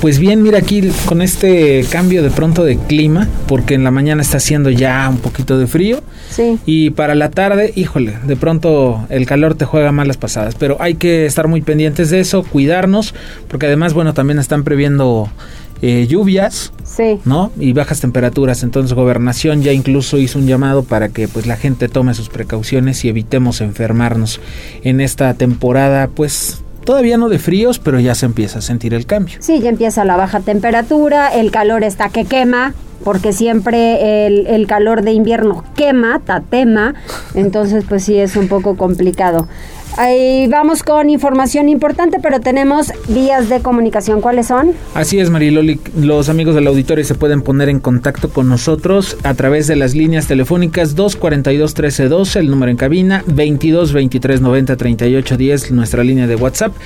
Pues bien, mira aquí con este cambio de pronto de clima, porque en la mañana está haciendo ya un poquito de frío. Sí. Y para la tarde, híjole, de pronto el calor te juega malas pasadas. Pero hay que estar muy pendientes de eso, cuidarnos, porque además, bueno, también están previendo eh, lluvias. Sí. ¿no? Y bajas temperaturas. Entonces, Gobernación ya incluso hizo un llamado para que pues la gente tome sus precauciones y evitemos enfermarnos en esta temporada, pues Todavía no de fríos, pero ya se empieza a sentir el cambio. Sí, ya empieza la baja temperatura, el calor está que quema, porque siempre el, el calor de invierno quema, tatema, entonces pues sí es un poco complicado. Ahí vamos con información importante, pero tenemos vías de comunicación. ¿Cuáles son? Así es, Mariloli. Los amigos del auditorio se pueden poner en contacto con nosotros a través de las líneas telefónicas 242 1312, el número en cabina, 22 23 90 38 10, nuestra línea de WhatsApp.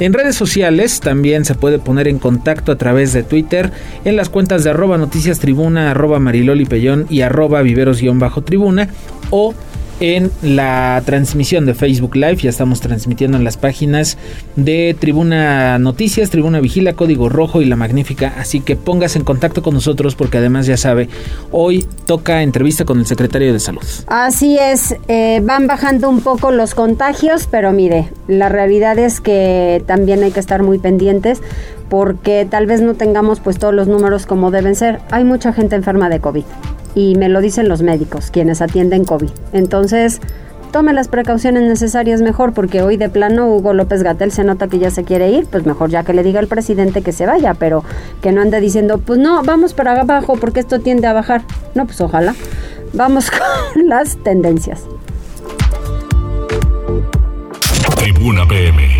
En redes sociales también se puede poner en contacto a través de Twitter en las cuentas de arroba noticias tribuna, arroba mariloli pellón y arroba viveros-tribuna o en la transmisión de Facebook Live. Ya estamos transmitiendo en las páginas de Tribuna Noticias, Tribuna Vigila, Código Rojo y La Magnífica. Así que póngase en contacto con nosotros porque además ya sabe, hoy toca entrevista con el secretario de Salud. Así es, eh, van bajando un poco los contagios, pero mire, la realidad es que también hay que estar muy pendientes porque tal vez no tengamos pues todos los números como deben ser. Hay mucha gente enferma de COVID y me lo dicen los médicos, quienes atienden COVID. Entonces, tome las precauciones necesarias mejor, porque hoy de plano Hugo López Gatel se nota que ya se quiere ir, pues mejor ya que le diga al presidente que se vaya, pero que no ande diciendo, pues no, vamos para abajo porque esto tiende a bajar. No, pues ojalá. Vamos con las tendencias. Tribuna PM.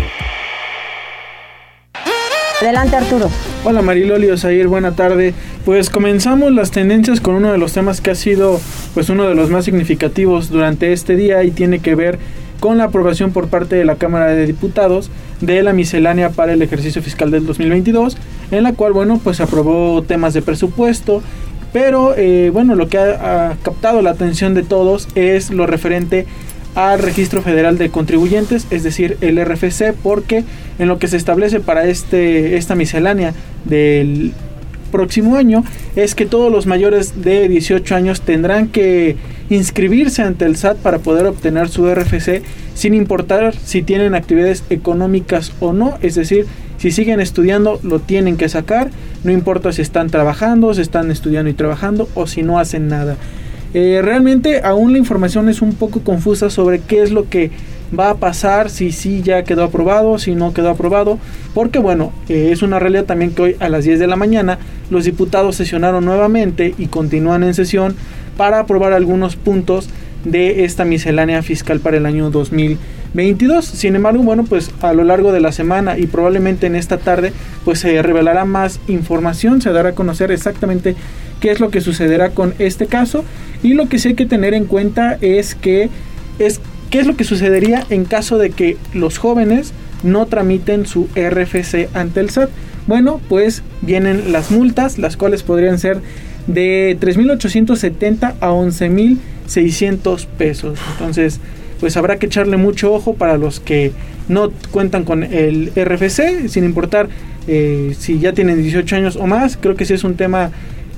Adelante Arturo. Hola Mariloli Osair, buena tarde. Pues comenzamos las tendencias con uno de los temas que ha sido pues uno de los más significativos durante este día y tiene que ver con la aprobación por parte de la Cámara de Diputados de la miscelánea para el ejercicio fiscal del 2022, en la cual bueno pues aprobó temas de presupuesto, pero eh, bueno lo que ha, ha captado la atención de todos es lo referente al Registro Federal de Contribuyentes, es decir, el RFC, porque en lo que se establece para este, esta miscelánea del próximo año es que todos los mayores de 18 años tendrán que inscribirse ante el SAT para poder obtener su RFC sin importar si tienen actividades económicas o no, es decir, si siguen estudiando lo tienen que sacar, no importa si están trabajando, si están estudiando y trabajando o si no hacen nada. Eh, realmente aún la información es un poco confusa sobre qué es lo que va a pasar, si sí ya quedó aprobado, si no quedó aprobado, porque bueno, eh, es una realidad también que hoy a las 10 de la mañana los diputados sesionaron nuevamente y continúan en sesión para aprobar algunos puntos de esta miscelánea fiscal para el año 2022. Sin embargo, bueno, pues a lo largo de la semana y probablemente en esta tarde, pues se revelará más información, se dará a conocer exactamente qué es lo que sucederá con este caso y lo que sí hay que tener en cuenta es que es qué es lo que sucedería en caso de que los jóvenes no tramiten su RFC ante el SAT. Bueno, pues vienen las multas, las cuales podrían ser de 3.870 a 11.600 pesos. Entonces, pues habrá que echarle mucho ojo para los que no cuentan con el RFC, sin importar eh, si ya tienen 18 años o más. Creo que sí es un tema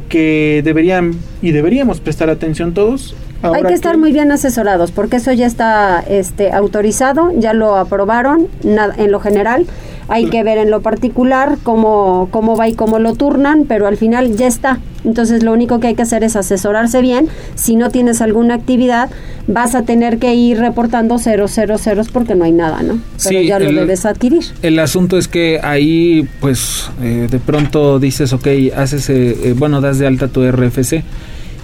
que deberían y deberíamos prestar atención todos. Ahora Hay que estar muy bien asesorados porque eso ya está este, autorizado, ya lo aprobaron en lo general. Hay que ver en lo particular cómo, cómo va y cómo lo turnan, pero al final ya está. Entonces lo único que hay que hacer es asesorarse bien. Si no tienes alguna actividad, vas a tener que ir reportando ceros, ceros, ceros porque no hay nada, ¿no? Pero Sí, ya lo el- debes adquirir. El asunto es que ahí, pues, eh, de pronto dices, ok, haces, eh, eh, bueno, das de alta tu RFC.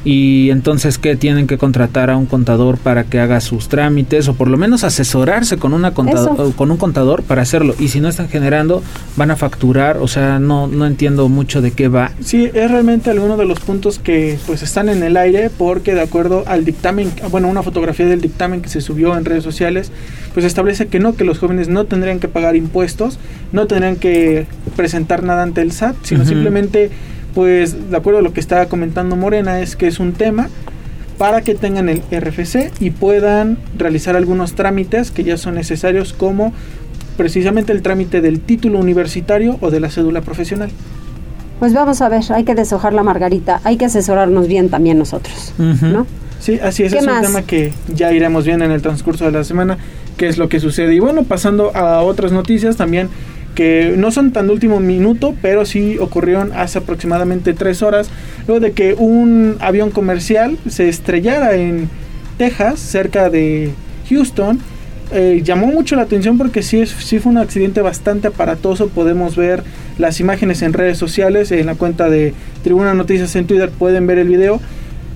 Y entonces, ¿qué? Tienen que contratar a un contador para que haga sus trámites o por lo menos asesorarse con, una contado- Eso. con un contador para hacerlo. Y si no están generando, van a facturar. O sea, no, no entiendo mucho de qué va. Sí, es realmente alguno de los puntos que pues están en el aire porque de acuerdo al dictamen, bueno, una fotografía del dictamen que se subió en redes sociales, pues establece que no, que los jóvenes no tendrían que pagar impuestos, no tendrían que presentar nada ante el SAT, sino simplemente, pues de acuerdo a lo que estaba comentando Morena, es que es un tema para que tengan el RFC y puedan realizar algunos trámites que ya son necesarios como precisamente el trámite del título universitario o de la cédula profesional. Pues vamos a ver, hay que deshojar la margarita, hay que asesorarnos bien también nosotros, ¿no? Sí, así es, es un tema que ya iremos viendo en el transcurso de la semana, qué es lo que sucede. Y bueno, pasando a otras noticias también que no son tan de último minuto, pero sí ocurrieron hace aproximadamente tres horas, luego de que un avión comercial se estrellara en Texas, cerca de Houston, eh, llamó mucho la atención porque sí, es, sí fue un accidente bastante aparatoso. Podemos ver las imágenes en redes sociales, en la cuenta de Tribuna Noticias en Twitter pueden ver el video.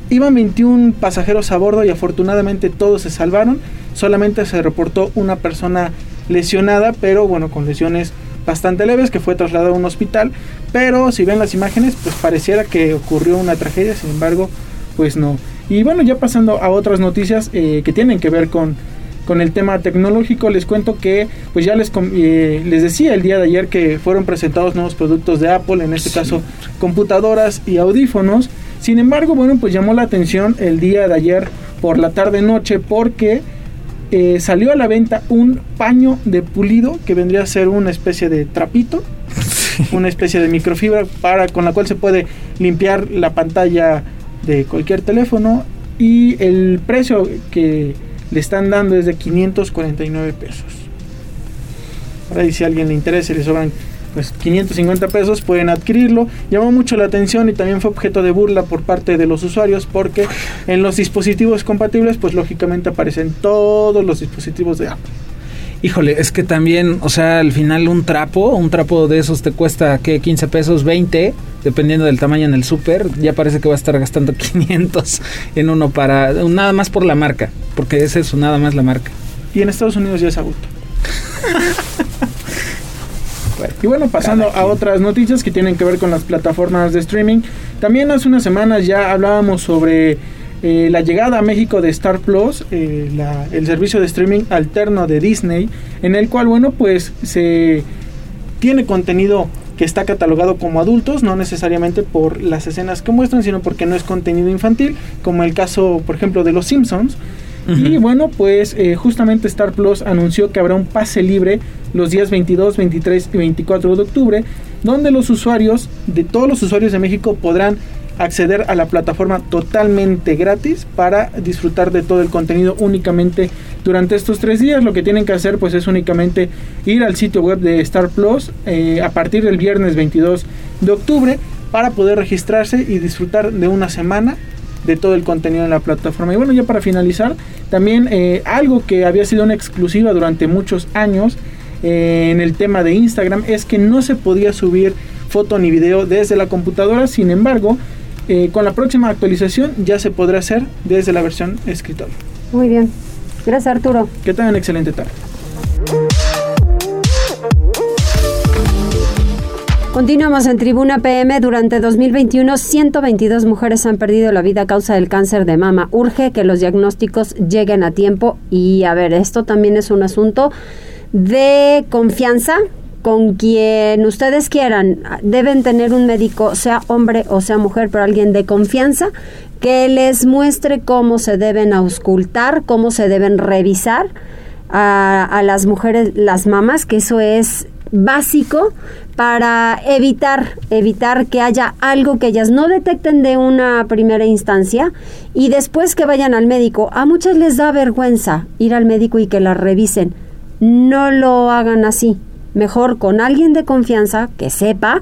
Iban 21 pasajeros a bordo y afortunadamente todos se salvaron. Solamente se reportó una persona lesionada, pero bueno, con lesiones bastante leves que fue trasladado a un hospital. Pero si ven las imágenes, pues pareciera que ocurrió una tragedia, sin embargo, pues no. Y bueno, ya pasando a otras noticias eh, que tienen que ver con con el tema tecnológico les cuento que pues ya les eh, les decía el día de ayer que fueron presentados nuevos productos de Apple en este caso computadoras y audífonos sin embargo bueno pues llamó la atención el día de ayer por la tarde noche porque eh, salió a la venta un paño de pulido que vendría a ser una especie de trapito una especie de microfibra para con la cual se puede limpiar la pantalla de cualquier teléfono y el precio que le están dando desde 549 pesos. Ahora si a alguien le interesa y le sobran pues 550 pesos pueden adquirirlo. Llamó mucho la atención y también fue objeto de burla por parte de los usuarios porque en los dispositivos compatibles pues lógicamente aparecen todos los dispositivos de Apple. Híjole, es que también, o sea, al final un trapo, un trapo de esos te cuesta, ¿qué? 15 pesos, 20, dependiendo del tamaño en el súper. Ya parece que va a estar gastando 500 en uno para, nada más por la marca, porque es eso, nada más la marca. Y en Estados Unidos ya es adulto. y bueno, pasando a otras noticias que tienen que ver con las plataformas de streaming. También hace unas semanas ya hablábamos sobre eh, la llegada a México de Star Plus, eh, el servicio de streaming alterno de Disney, en el cual, bueno, pues se tiene contenido que está catalogado como adultos, no necesariamente por las escenas que muestran, sino porque no es contenido infantil, como el caso, por ejemplo, de Los Simpsons. Y bueno, pues eh, justamente Star Plus anunció que habrá un pase libre los días 22, 23 y 24 de octubre, donde los usuarios, de todos los usuarios de México, podrán acceder a la plataforma totalmente gratis para disfrutar de todo el contenido únicamente durante estos tres días. Lo que tienen que hacer pues es únicamente ir al sitio web de Star Plus eh, a partir del viernes 22 de octubre para poder registrarse y disfrutar de una semana de todo el contenido en la plataforma. Y bueno, ya para finalizar, también eh, algo que había sido una exclusiva durante muchos años eh, en el tema de Instagram es que no se podía subir foto ni video desde la computadora, sin embargo, eh, con la próxima actualización ya se podrá hacer desde la versión escritorio. Muy bien. Gracias Arturo. Que tengan excelente tarde. Continuamos en Tribuna PM. Durante 2021, 122 mujeres han perdido la vida a causa del cáncer de mama. Urge que los diagnósticos lleguen a tiempo. Y a ver, esto también es un asunto de confianza con quien ustedes quieran. Deben tener un médico, sea hombre o sea mujer, pero alguien de confianza, que les muestre cómo se deben auscultar, cómo se deben revisar a, las mujeres, las mamás, que eso es básico para evitar evitar que haya algo que ellas no detecten de una primera instancia y después que vayan al médico. A muchas les da vergüenza ir al médico y que las revisen. No lo hagan así mejor con alguien de confianza que sepa,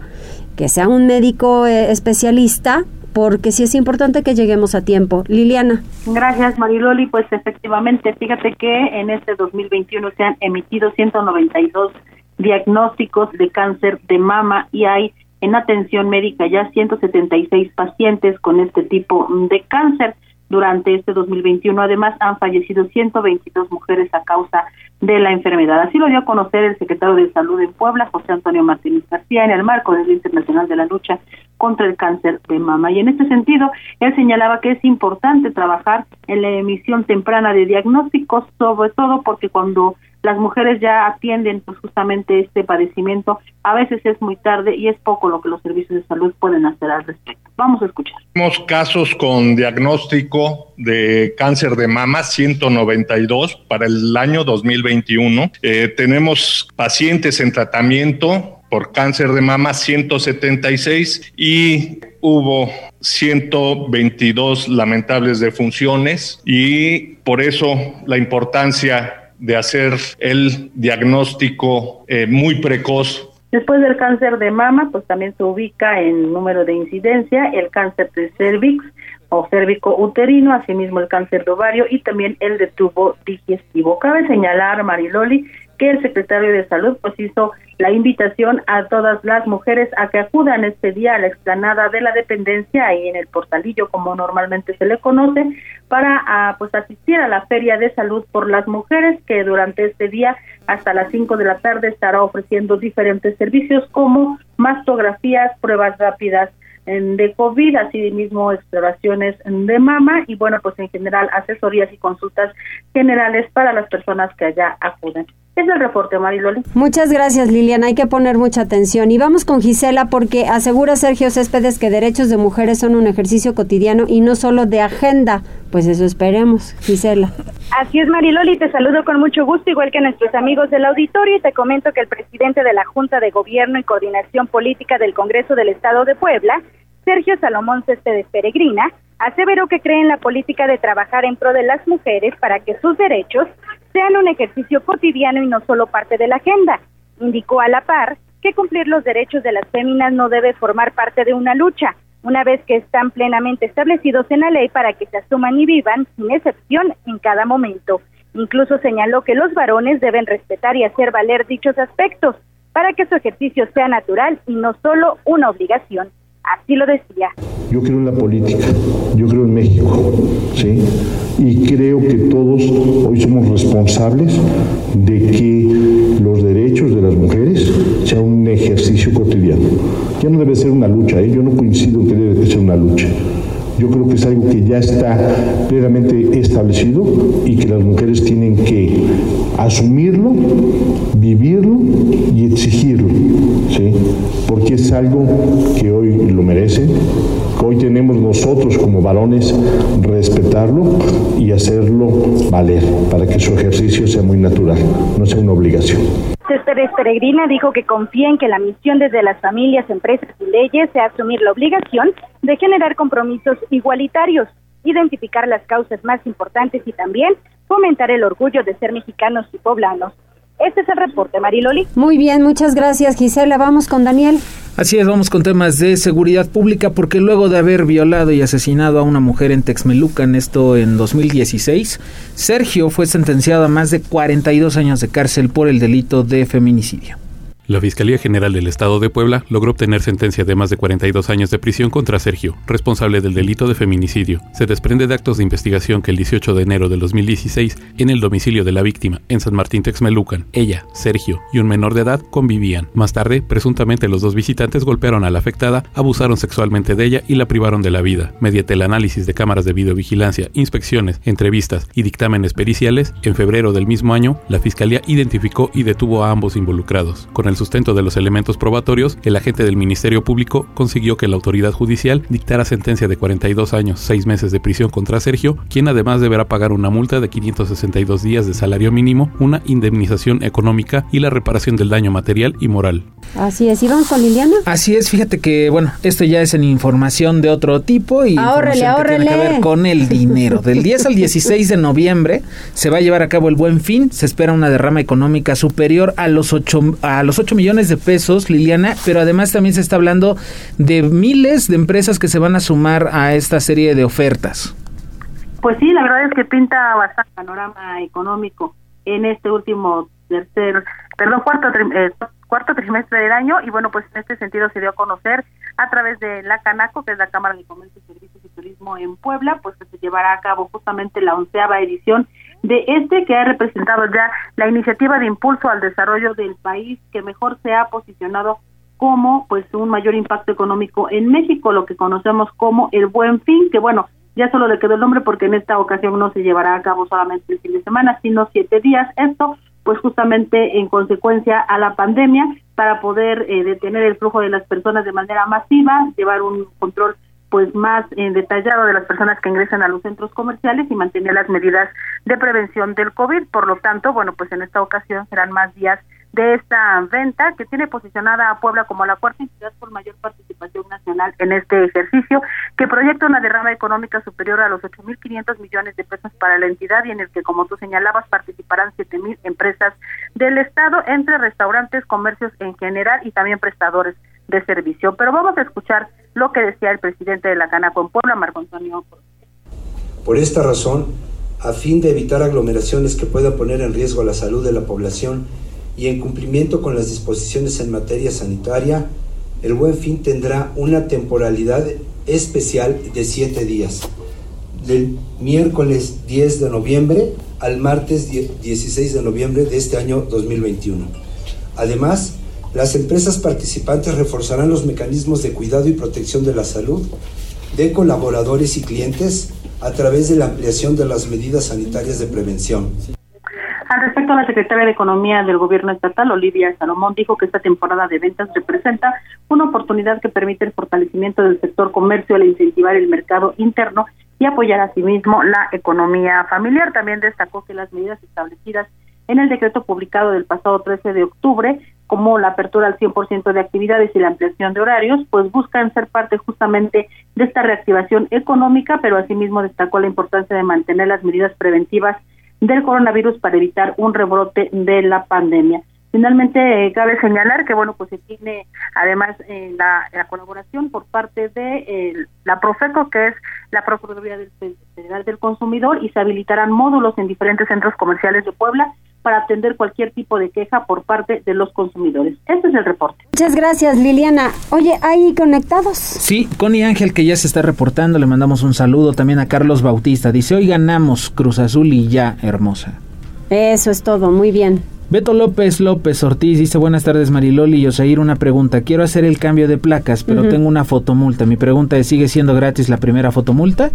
que sea un médico eh, especialista, porque sí es importante que lleguemos a tiempo. Liliana. Gracias, Mariloli. Pues efectivamente, fíjate que en este 2021 se han emitido 192 diagnósticos de cáncer de mama y hay en atención médica ya 176 pacientes con este tipo de cáncer durante este 2021. Además, han fallecido 122 mujeres a causa de la enfermedad. Así lo dio a conocer el secretario de Salud en Puebla, José Antonio Martínez García, en el marco del Día Internacional de la Lucha contra el Cáncer de Mama. Y en este sentido, él señalaba que es importante trabajar en la emisión temprana de diagnósticos, sobre todo porque cuando las mujeres ya atienden pues, justamente este padecimiento, a veces es muy tarde y es poco lo que los servicios de salud pueden hacer al respecto. Vamos a escuchar. Tenemos casos con diagnóstico de cáncer de mama 192 para el año 2021. Eh, tenemos pacientes en tratamiento por cáncer de mama 176 y hubo 122 lamentables defunciones y por eso la importancia de hacer el diagnóstico eh, muy precoz Después del cáncer de mama, pues también se ubica en número de incidencia el cáncer de cervix o cérvico uterino, asimismo el cáncer de ovario y también el de tubo digestivo. Cabe señalar, Mariloli, que el secretario de Salud pues hizo la invitación a todas las mujeres a que acudan este día a la explanada de la dependencia ahí en el portalillo como normalmente se le conoce para ah, pues asistir a la feria de salud por las mujeres que durante este día hasta las 5 de la tarde estará ofreciendo diferentes servicios como mastografías, pruebas rápidas de COVID, así mismo exploraciones de mama y bueno, pues en general asesorías y consultas generales para las personas que allá acuden. Es el reporte, Mariloli. Muchas gracias, Liliana. Hay que poner mucha atención. Y vamos con Gisela porque asegura Sergio Céspedes que derechos de mujeres son un ejercicio cotidiano y no solo de agenda. Pues eso esperemos, Gisela. Así es, Mariloli. Te saludo con mucho gusto, igual que nuestros amigos del auditorio. Y te comento que el presidente de la Junta de Gobierno y Coordinación Política del Congreso del Estado de Puebla, Sergio Salomón Céspedes Peregrina, aseveró que cree en la política de trabajar en pro de las mujeres para que sus derechos sean un ejercicio cotidiano y no solo parte de la agenda. Indicó a la par que cumplir los derechos de las féminas no debe formar parte de una lucha, una vez que están plenamente establecidos en la ley para que se asuman y vivan sin excepción en cada momento. Incluso señaló que los varones deben respetar y hacer valer dichos aspectos para que su ejercicio sea natural y no solo una obligación. Así lo decía. Yo creo en la política, yo creo en México, ¿sí? Y creo que todos hoy somos responsables de que los derechos de las mujeres sean un ejercicio cotidiano. Ya no debe ser una lucha, ¿eh? yo no coincido que debe ser una lucha. Yo creo que es algo que ya está plenamente establecido y que las mujeres tienen que asumirlo, vivirlo. Porque es algo que hoy lo merece, que hoy tenemos nosotros como varones respetarlo y hacerlo valer para que su ejercicio sea muy natural, no sea una obligación. Céspedes Peregrina dijo que confía en que la misión desde las familias, empresas y leyes sea asumir la obligación de generar compromisos igualitarios, identificar las causas más importantes y también fomentar el orgullo de ser mexicanos y poblanos. Este es el reporte, Mariloli. Muy bien, muchas gracias, Gisela. Vamos con Daniel. Así es, vamos con temas de seguridad pública, porque luego de haber violado y asesinado a una mujer en Texmelucan, esto en 2016, Sergio fue sentenciado a más de 42 años de cárcel por el delito de feminicidio. La Fiscalía General del Estado de Puebla logró obtener sentencia de más de 42 años de prisión contra Sergio, responsable del delito de feminicidio. Se desprende de actos de investigación que el 18 de enero del 2016, en el domicilio de la víctima, en San Martín Texmelucan, ella, Sergio y un menor de edad convivían. Más tarde, presuntamente los dos visitantes golpearon a la afectada, abusaron sexualmente de ella y la privaron de la vida. Mediante el análisis de cámaras de videovigilancia, inspecciones, entrevistas y dictámenes periciales, en febrero del mismo año, la Fiscalía identificó y detuvo a ambos involucrados. Con el sustento de los elementos probatorios, el agente del Ministerio Público consiguió que la autoridad judicial dictara sentencia de 42 años, 6 meses de prisión contra Sergio, quien además deberá pagar una multa de 562 días de salario mínimo, una indemnización económica y la reparación del daño material y moral. Así es, ¿y vamos con Liliana? Así es, fíjate que, bueno, esto ya es en información de otro tipo y ahorrele, ahorrele. tiene que ver con el dinero. Del 10 al 16 de noviembre se va a llevar a cabo el Buen Fin, se espera una derrama económica superior a los 8 a los 8 millones de pesos, Liliana, pero además también se está hablando de miles de empresas que se van a sumar a esta serie de ofertas. Pues sí, la verdad es que pinta bastante panorama económico en este último tercer, perdón, cuarto, eh, cuarto trimestre del año y bueno, pues en este sentido se dio a conocer a través de la Canaco, que es la Cámara de Comercio, Servicios y Turismo en Puebla, pues que se llevará a cabo justamente la onceava edición de este que ha representado ya la iniciativa de impulso al desarrollo del país que mejor se ha posicionado como pues un mayor impacto económico en México, lo que conocemos como el Buen Fin, que bueno, ya solo le quedó el nombre porque en esta ocasión no se llevará a cabo solamente el fin de semana, sino siete días. Esto pues justamente en consecuencia a la pandemia para poder eh, detener el flujo de las personas de manera masiva, llevar un control pues más eh, detallado de las personas que ingresan a los centros comerciales y mantener las medidas de prevención del COVID. Por lo tanto, bueno, pues en esta ocasión serán más días de esta venta que tiene posicionada a Puebla como la cuarta entidad por mayor participación nacional en este ejercicio, que proyecta una derrama económica superior a los 8.500 millones de pesos para la entidad y en el que, como tú señalabas, participarán 7.000 empresas del Estado, entre restaurantes, comercios en general y también prestadores de servicio. Pero vamos a escuchar lo que decía el presidente de la Canaco en Puebla, Marco Antonio. Por esta razón, a fin de evitar aglomeraciones que puedan poner en riesgo la salud de la población y en cumplimiento con las disposiciones en materia sanitaria, el Buen Fin tendrá una temporalidad especial de siete días, del miércoles 10 de noviembre al martes 16 de noviembre de este año 2021. Además, las empresas participantes reforzarán los mecanismos de cuidado y protección de la salud de colaboradores y clientes a través de la ampliación de las medidas sanitarias de prevención. Al respecto, la secretaria de Economía del Gobierno Estatal, Olivia Salomón, dijo que esta temporada de ventas representa una oportunidad que permite el fortalecimiento del sector comercio al incentivar el mercado interno y apoyar asimismo la economía familiar. También destacó que las medidas establecidas en el decreto publicado del pasado 13 de octubre, como la apertura al 100% de actividades y la ampliación de horarios, pues buscan ser parte justamente de esta reactivación económica, pero asimismo destacó la importancia de mantener las medidas preventivas del coronavirus para evitar un rebrote de la pandemia. Finalmente, eh, cabe señalar que, bueno, pues se tiene además eh, la, colaboración por parte de eh, la Profeco, que es la Procuraduría del Federal del Consumidor, y se habilitarán módulos en diferentes centros comerciales de Puebla para atender cualquier tipo de queja por parte de los consumidores. Este es el reporte. Muchas gracias, Liliana. Oye, ¿hay conectados? Sí, Connie Ángel, que ya se está reportando, le mandamos un saludo también a Carlos Bautista. Dice, hoy ganamos Cruz Azul y ya, hermosa. Eso es todo, muy bien. Beto López López Ortiz dice buenas tardes Mariloli y Osair, una pregunta. Quiero hacer el cambio de placas, pero tengo una fotomulta. Mi pregunta es, ¿sigue siendo gratis la primera fotomulta?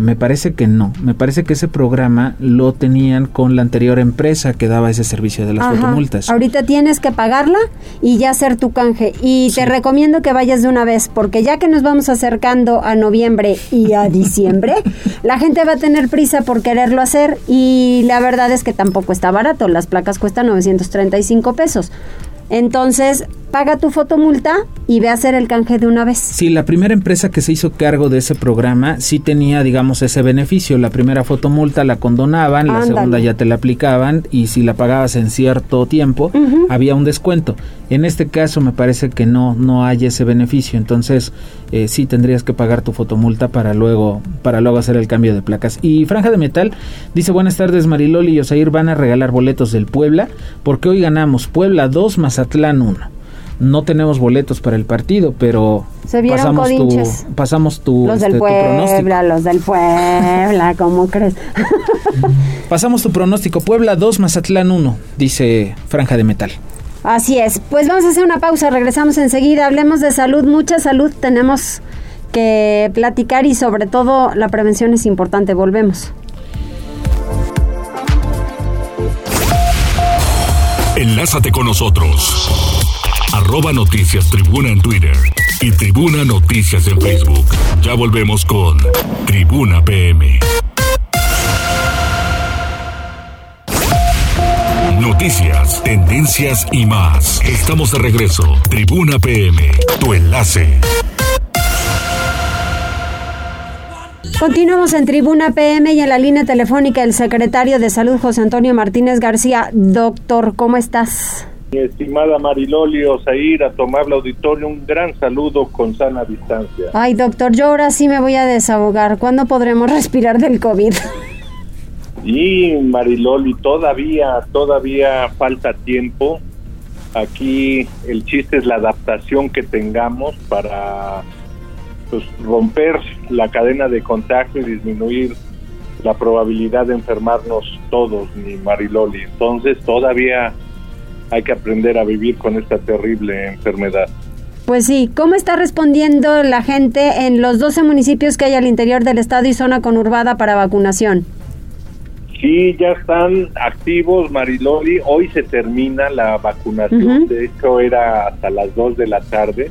Me parece que no. Me parece que ese programa lo tenían con la anterior empresa que daba ese servicio de las fotomultas. Ahorita tienes que pagarla y ya hacer tu canje. Y te recomiendo que vayas de una vez, porque ya que nos vamos acercando a noviembre y a diciembre, la gente va a tener prisa por quererlo hacer. Y la verdad es que tampoco está barato. Las placas cuestan 935 pesos. Entonces, paga tu fotomulta y ve a hacer el canje de una vez. Sí, la primera empresa que se hizo cargo de ese programa sí tenía, digamos, ese beneficio. La primera fotomulta la condonaban, la segunda ya te la aplicaban y si la pagabas en cierto tiempo había un descuento. En este caso me parece que no no hay ese beneficio, entonces eh, sí tendrías que pagar tu fotomulta para luego para luego hacer el cambio de placas. Y Franja de Metal dice buenas tardes Mariloli y Osair van a regalar boletos del Puebla porque hoy ganamos Puebla 2 Mazatlán 1 no tenemos boletos para el partido, pero pasamos tu, pasamos tu, los del este, Puebla, los del Puebla, ¿cómo crees? pasamos tu pronóstico, Puebla 2, Mazatlán 1, dice Franja de Metal. Así es, pues vamos a hacer una pausa, regresamos enseguida, hablemos de salud, mucha salud tenemos que platicar y sobre todo la prevención es importante, volvemos. Enlázate con nosotros arroba noticias tribuna en Twitter y tribuna noticias en Facebook. Ya volvemos con Tribuna PM. Noticias, tendencias y más. Estamos de regreso. Tribuna PM, tu enlace. Continuamos en Tribuna PM y en la línea telefónica el secretario de Salud José Antonio Martínez García. Doctor, ¿cómo estás? Mi estimada Mariloli Osair, a tomar el auditorio, un gran saludo con sana distancia. Ay, doctor, yo ahora sí me voy a desahogar. ¿Cuándo podremos respirar del COVID? Y Mariloli, todavía, todavía falta tiempo. Aquí el chiste es la adaptación que tengamos para pues, romper la cadena de contagio y disminuir la probabilidad de enfermarnos todos, mi Mariloli. Entonces todavía hay que aprender a vivir con esta terrible enfermedad. Pues sí, ¿cómo está respondiendo la gente en los 12 municipios que hay al interior del estado y zona conurbada para vacunación? Sí, ya están activos, Mariloli. Hoy se termina la vacunación, de hecho era hasta las 2 de la tarde.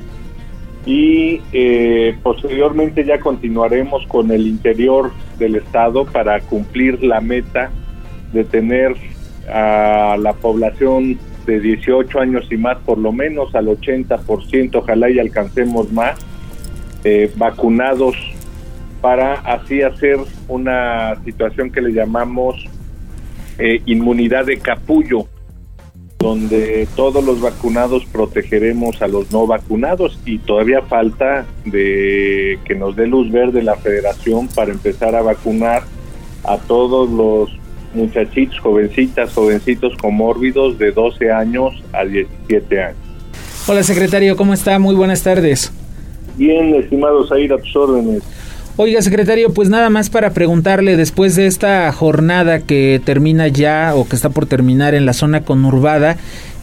y eh, posteriormente ya continuaremos con el interior del estado para cumplir la meta de tener a la población de 18 años y más por lo menos al 80%, ojalá y alcancemos más, eh, vacunados para así hacer una situación que le llamamos eh, inmunidad de capullo, donde todos los vacunados protegeremos a los no vacunados. Y todavía falta de que nos dé luz verde la federación para empezar a vacunar a todos los muchachitos, jovencitas, jovencitos comórbidos de 12 años a 17 años. Hola secretario, ¿cómo está? Muy buenas tardes. Bien, estimados, a ir a tus órdenes. Oiga, secretario, pues nada más para preguntarle, después de esta jornada que termina ya o que está por terminar en la zona conurbada,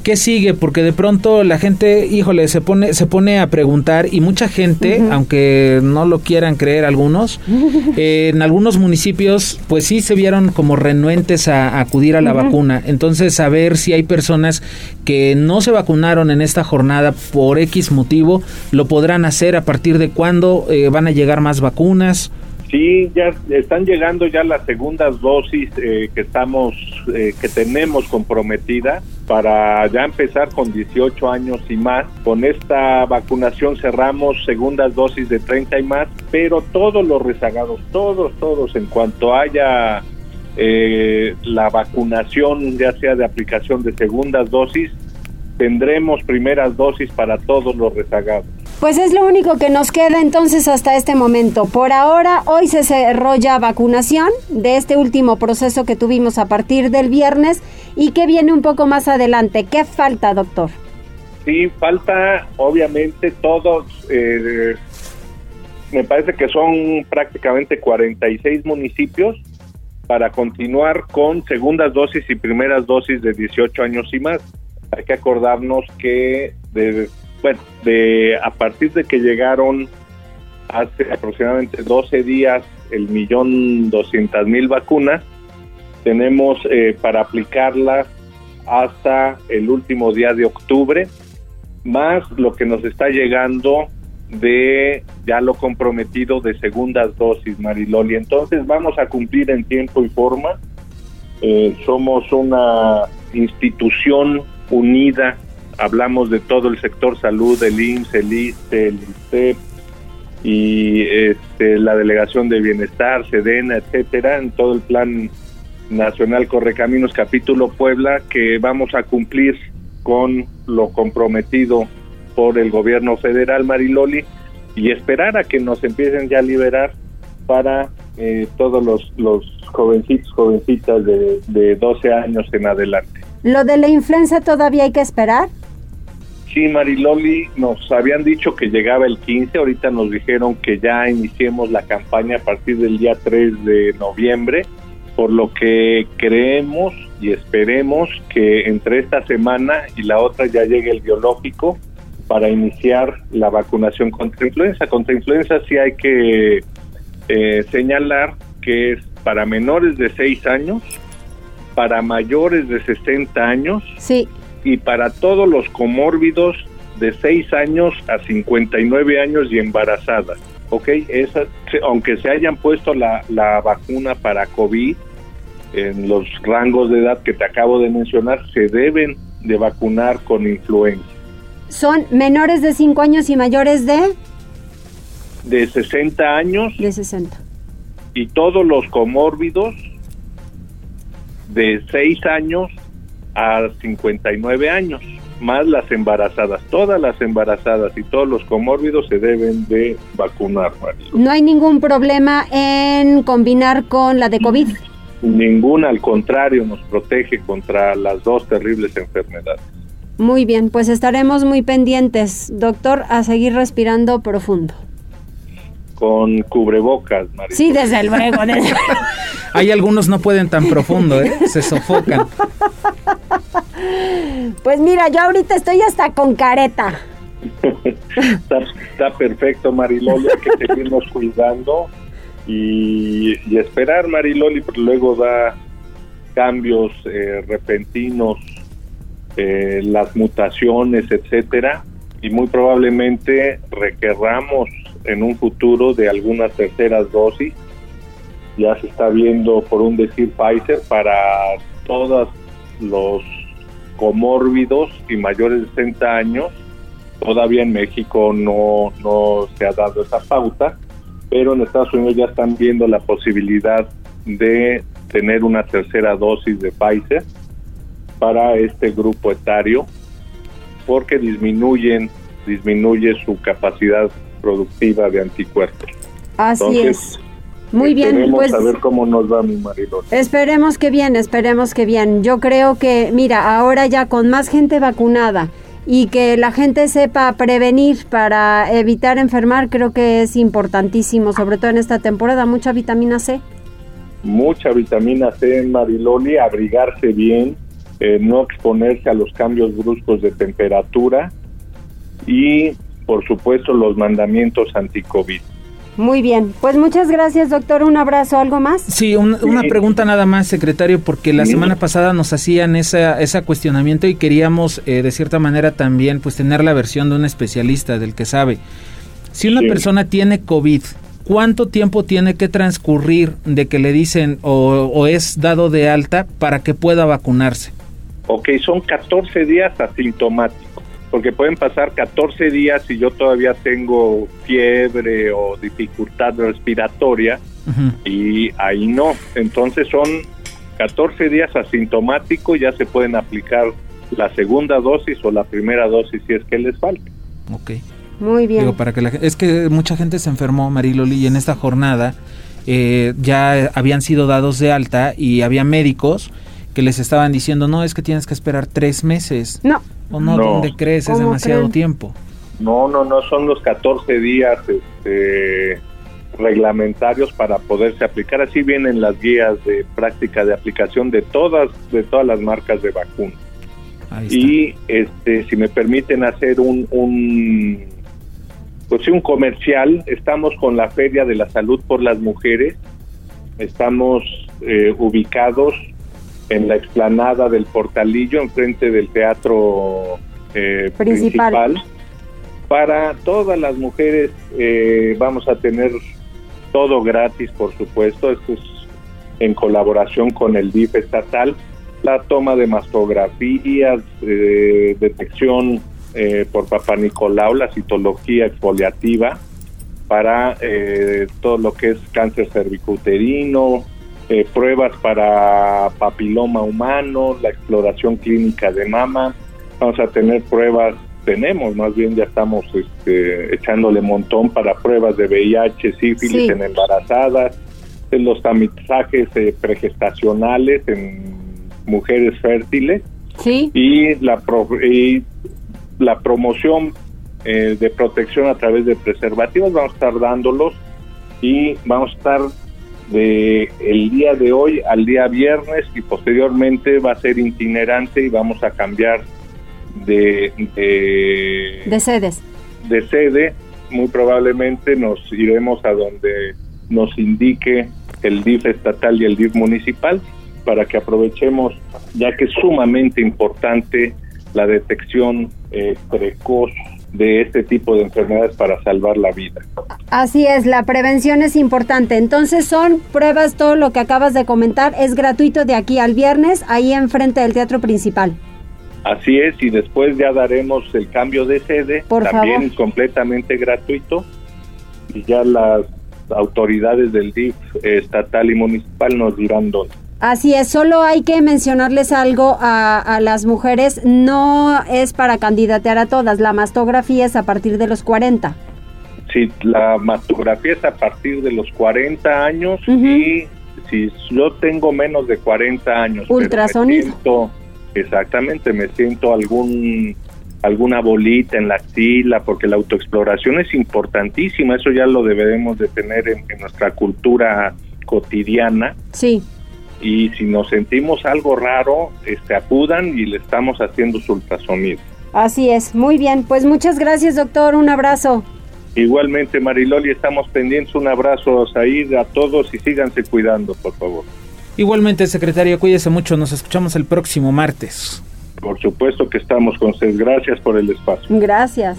¿Qué sigue? Porque de pronto la gente, híjole, se pone, se pone a preguntar y mucha gente, aunque no lo quieran creer algunos, en algunos municipios, pues sí se vieron como renuentes a, acudir a la vacuna. Entonces, a ver si hay personas que no se vacunaron en esta jornada por X motivo, lo podrán hacer a partir de cuándo eh, van a llegar más vacunas. Sí, ya están llegando ya las segundas dosis eh, que estamos, eh, que tenemos comprometida para ya empezar con 18 años y más. Con esta vacunación cerramos segundas dosis de 30 y más, pero todos los rezagados, todos, todos, en cuanto haya eh, la vacunación, ya sea de aplicación de segundas dosis, tendremos primeras dosis para todos los rezagados. Pues es lo único que nos queda entonces hasta este momento. Por ahora, hoy se cerró ya vacunación de este último proceso que tuvimos a partir del viernes y que viene un poco más adelante. ¿Qué falta, doctor? Sí, falta obviamente todos, eh, me parece que son prácticamente 46 municipios para continuar con segundas dosis y primeras dosis de 18 años y más. Hay que acordarnos que de bueno, a partir de que llegaron hace aproximadamente 12 días el millón doscientas mil vacunas, tenemos eh, para aplicarlas hasta el último día de octubre, más lo que nos está llegando de ya lo comprometido de segundas dosis, Mariloli. Entonces vamos a cumplir en tiempo y forma. Eh, somos una institución unida hablamos de todo el sector salud, el IMSS, el ISTE, el ISTEP y este, la Delegación de Bienestar, SEDENA, etcétera, en todo el Plan Nacional Correcaminos Capítulo Puebla, que vamos a cumplir con lo comprometido por el gobierno federal, Mariloli, y esperar a que nos empiecen ya a liberar para eh, todos los, los jovencitos, jovencitas de, de 12 años en adelante. ¿Lo de la influenza todavía hay que esperar? Sí, Mariloli, nos habían dicho que llegaba el 15, ahorita nos dijeron que ya iniciemos la campaña a partir del día 3 de noviembre, por lo que creemos y esperemos que entre esta semana y la otra ya llegue el biológico para iniciar la vacunación contra influenza. Contra influenza sí hay que eh, señalar que es para menores de 6 años, para mayores de 60 años. Sí y para todos los comórbidos de 6 años a 59 años y embarazadas. ¿Ok? Esa, aunque se hayan puesto la, la vacuna para COVID en los rangos de edad que te acabo de mencionar, se deben de vacunar con influenza. ¿Son menores de 5 años y mayores de? De 60 años. De 60. Y todos los comórbidos de 6 años a 59 años, más las embarazadas. Todas las embarazadas y todos los comórbidos se deben de vacunar, ¿No hay ningún problema en combinar con la de COVID? Ninguna, al contrario, nos protege contra las dos terribles enfermedades. Muy bien, pues estaremos muy pendientes, doctor, a seguir respirando profundo. Con cubrebocas, María. Sí, desde luego. Desde... Hay algunos no pueden tan profundo, ¿eh? se sofocan. Pues mira, yo ahorita estoy hasta con careta. está, perfecto, Mariloli, hay que seguirnos cuidando y, esperar, Mariloli, porque luego da cambios eh, repentinos, eh, las mutaciones, etcétera, y muy probablemente requerramos en un futuro de algunas terceras dosis. Ya se está viendo, por un decir, Pfizer para todos los comórbidos y mayores de 60 años. Todavía en México no, no se ha dado esa pauta, pero en Estados Unidos ya están viendo la posibilidad de tener una tercera dosis de Pfizer para este grupo etario porque disminuyen disminuye su capacidad productiva de anticuerpos. Así es. Muy bien, pues a ver cómo nos va mi marido. Esperemos que bien, esperemos que bien. Yo creo que, mira, ahora ya con más gente vacunada y que la gente sepa prevenir para evitar enfermar, creo que es importantísimo, sobre todo en esta temporada, mucha vitamina C. Mucha vitamina C en Mariloli, abrigarse bien, eh, no exponerse a los cambios bruscos de temperatura y, por supuesto, los mandamientos anti-COVID. Muy bien, pues muchas gracias doctor, un abrazo, ¿algo más? Sí, una pregunta nada más, secretario, porque la semana pasada nos hacían esa, ese cuestionamiento y queríamos eh, de cierta manera también pues tener la versión de un especialista, del que sabe. Si una persona tiene COVID, ¿cuánto tiempo tiene que transcurrir de que le dicen o, o es dado de alta para que pueda vacunarse? Ok, son 14 días asintomáticos, porque pueden pasar 14 días y yo todavía tengo fiebre o dificultad respiratoria y ahí no. Entonces son 14 días asintomáticos, ya se pueden aplicar la segunda dosis o la primera dosis si es que les falta. Ok. Muy bien. para que es que mucha gente se enfermó, Mariloli, y en esta jornada eh, ya habían sido dados de alta y había médicos que les estaban diciendo, no, es que tienes que esperar tres meses. No. O no, ¿dónde crees? Es demasiado tiempo. No, no, no, son los 14 días este, reglamentarios para poderse aplicar. Así vienen las guías de práctica de aplicación de todas, de todas las marcas de vacuna. Y este, si me permiten hacer un, un pues un comercial, estamos con la Feria de la Salud por las Mujeres, estamos eh, ubicados en la explanada del Portalillo, enfrente del teatro eh, principal. Para todas las mujeres eh, vamos a tener todo gratis, por supuesto. Esto es en colaboración con el DIF estatal. La toma de mastografías, eh, detección por Papá Nicolau, la citología exfoliativa para todo lo que es cáncer cervicuterino, eh, pruebas para papiloma humano, la exploración clínica de mama. Vamos a tener pruebas, tenemos más bien ya estamos este, echándole montón para pruebas de VIH, sífilis en embarazadas, en los tamizajes eh, pregestacionales en mujeres fértiles sí. y la y la promoción eh, de protección a través de preservativos vamos a estar dándolos y vamos a estar de el día de hoy al día viernes y posteriormente va a ser itinerante y vamos a cambiar de de, sedes. de sede. Muy probablemente nos iremos a donde nos indique el DIF estatal y el DIF municipal para que aprovechemos ya que es sumamente importante la detección eh, precoz de este tipo de enfermedades para salvar la vida. Así es, la prevención es importante. Entonces son pruebas, todo lo que acabas de comentar es gratuito de aquí al viernes, ahí enfrente del teatro principal. Así es, y después ya daremos el cambio de sede, también completamente gratuito, y ya las autoridades del DIF estatal y municipal nos dirán dónde. Así es, solo hay que mencionarles algo a, las mujeres, no es para candidatear a todas, la mastografía es a partir de los 40. Sí, la mastografía es a partir de los 40 años y si yo tengo menos de 40 años, ultrasonido. exactamente, me siento algún alguna bolita en la axila, porque la autoexploración es importantísima, eso ya lo debemos de tener en, en nuestra cultura cotidiana. Sí y si nos sentimos algo raro, este, acudan y le estamos haciendo su ultrasonido. Así es, muy bien, pues muchas gracias doctor, un abrazo. Igualmente Mariloli, estamos pendientes, un abrazo a a todos y síganse cuidando, por favor. Igualmente secretario, cuídese mucho, nos escuchamos el próximo martes. Por supuesto que estamos con ustedes. Gracias por el espacio. Gracias.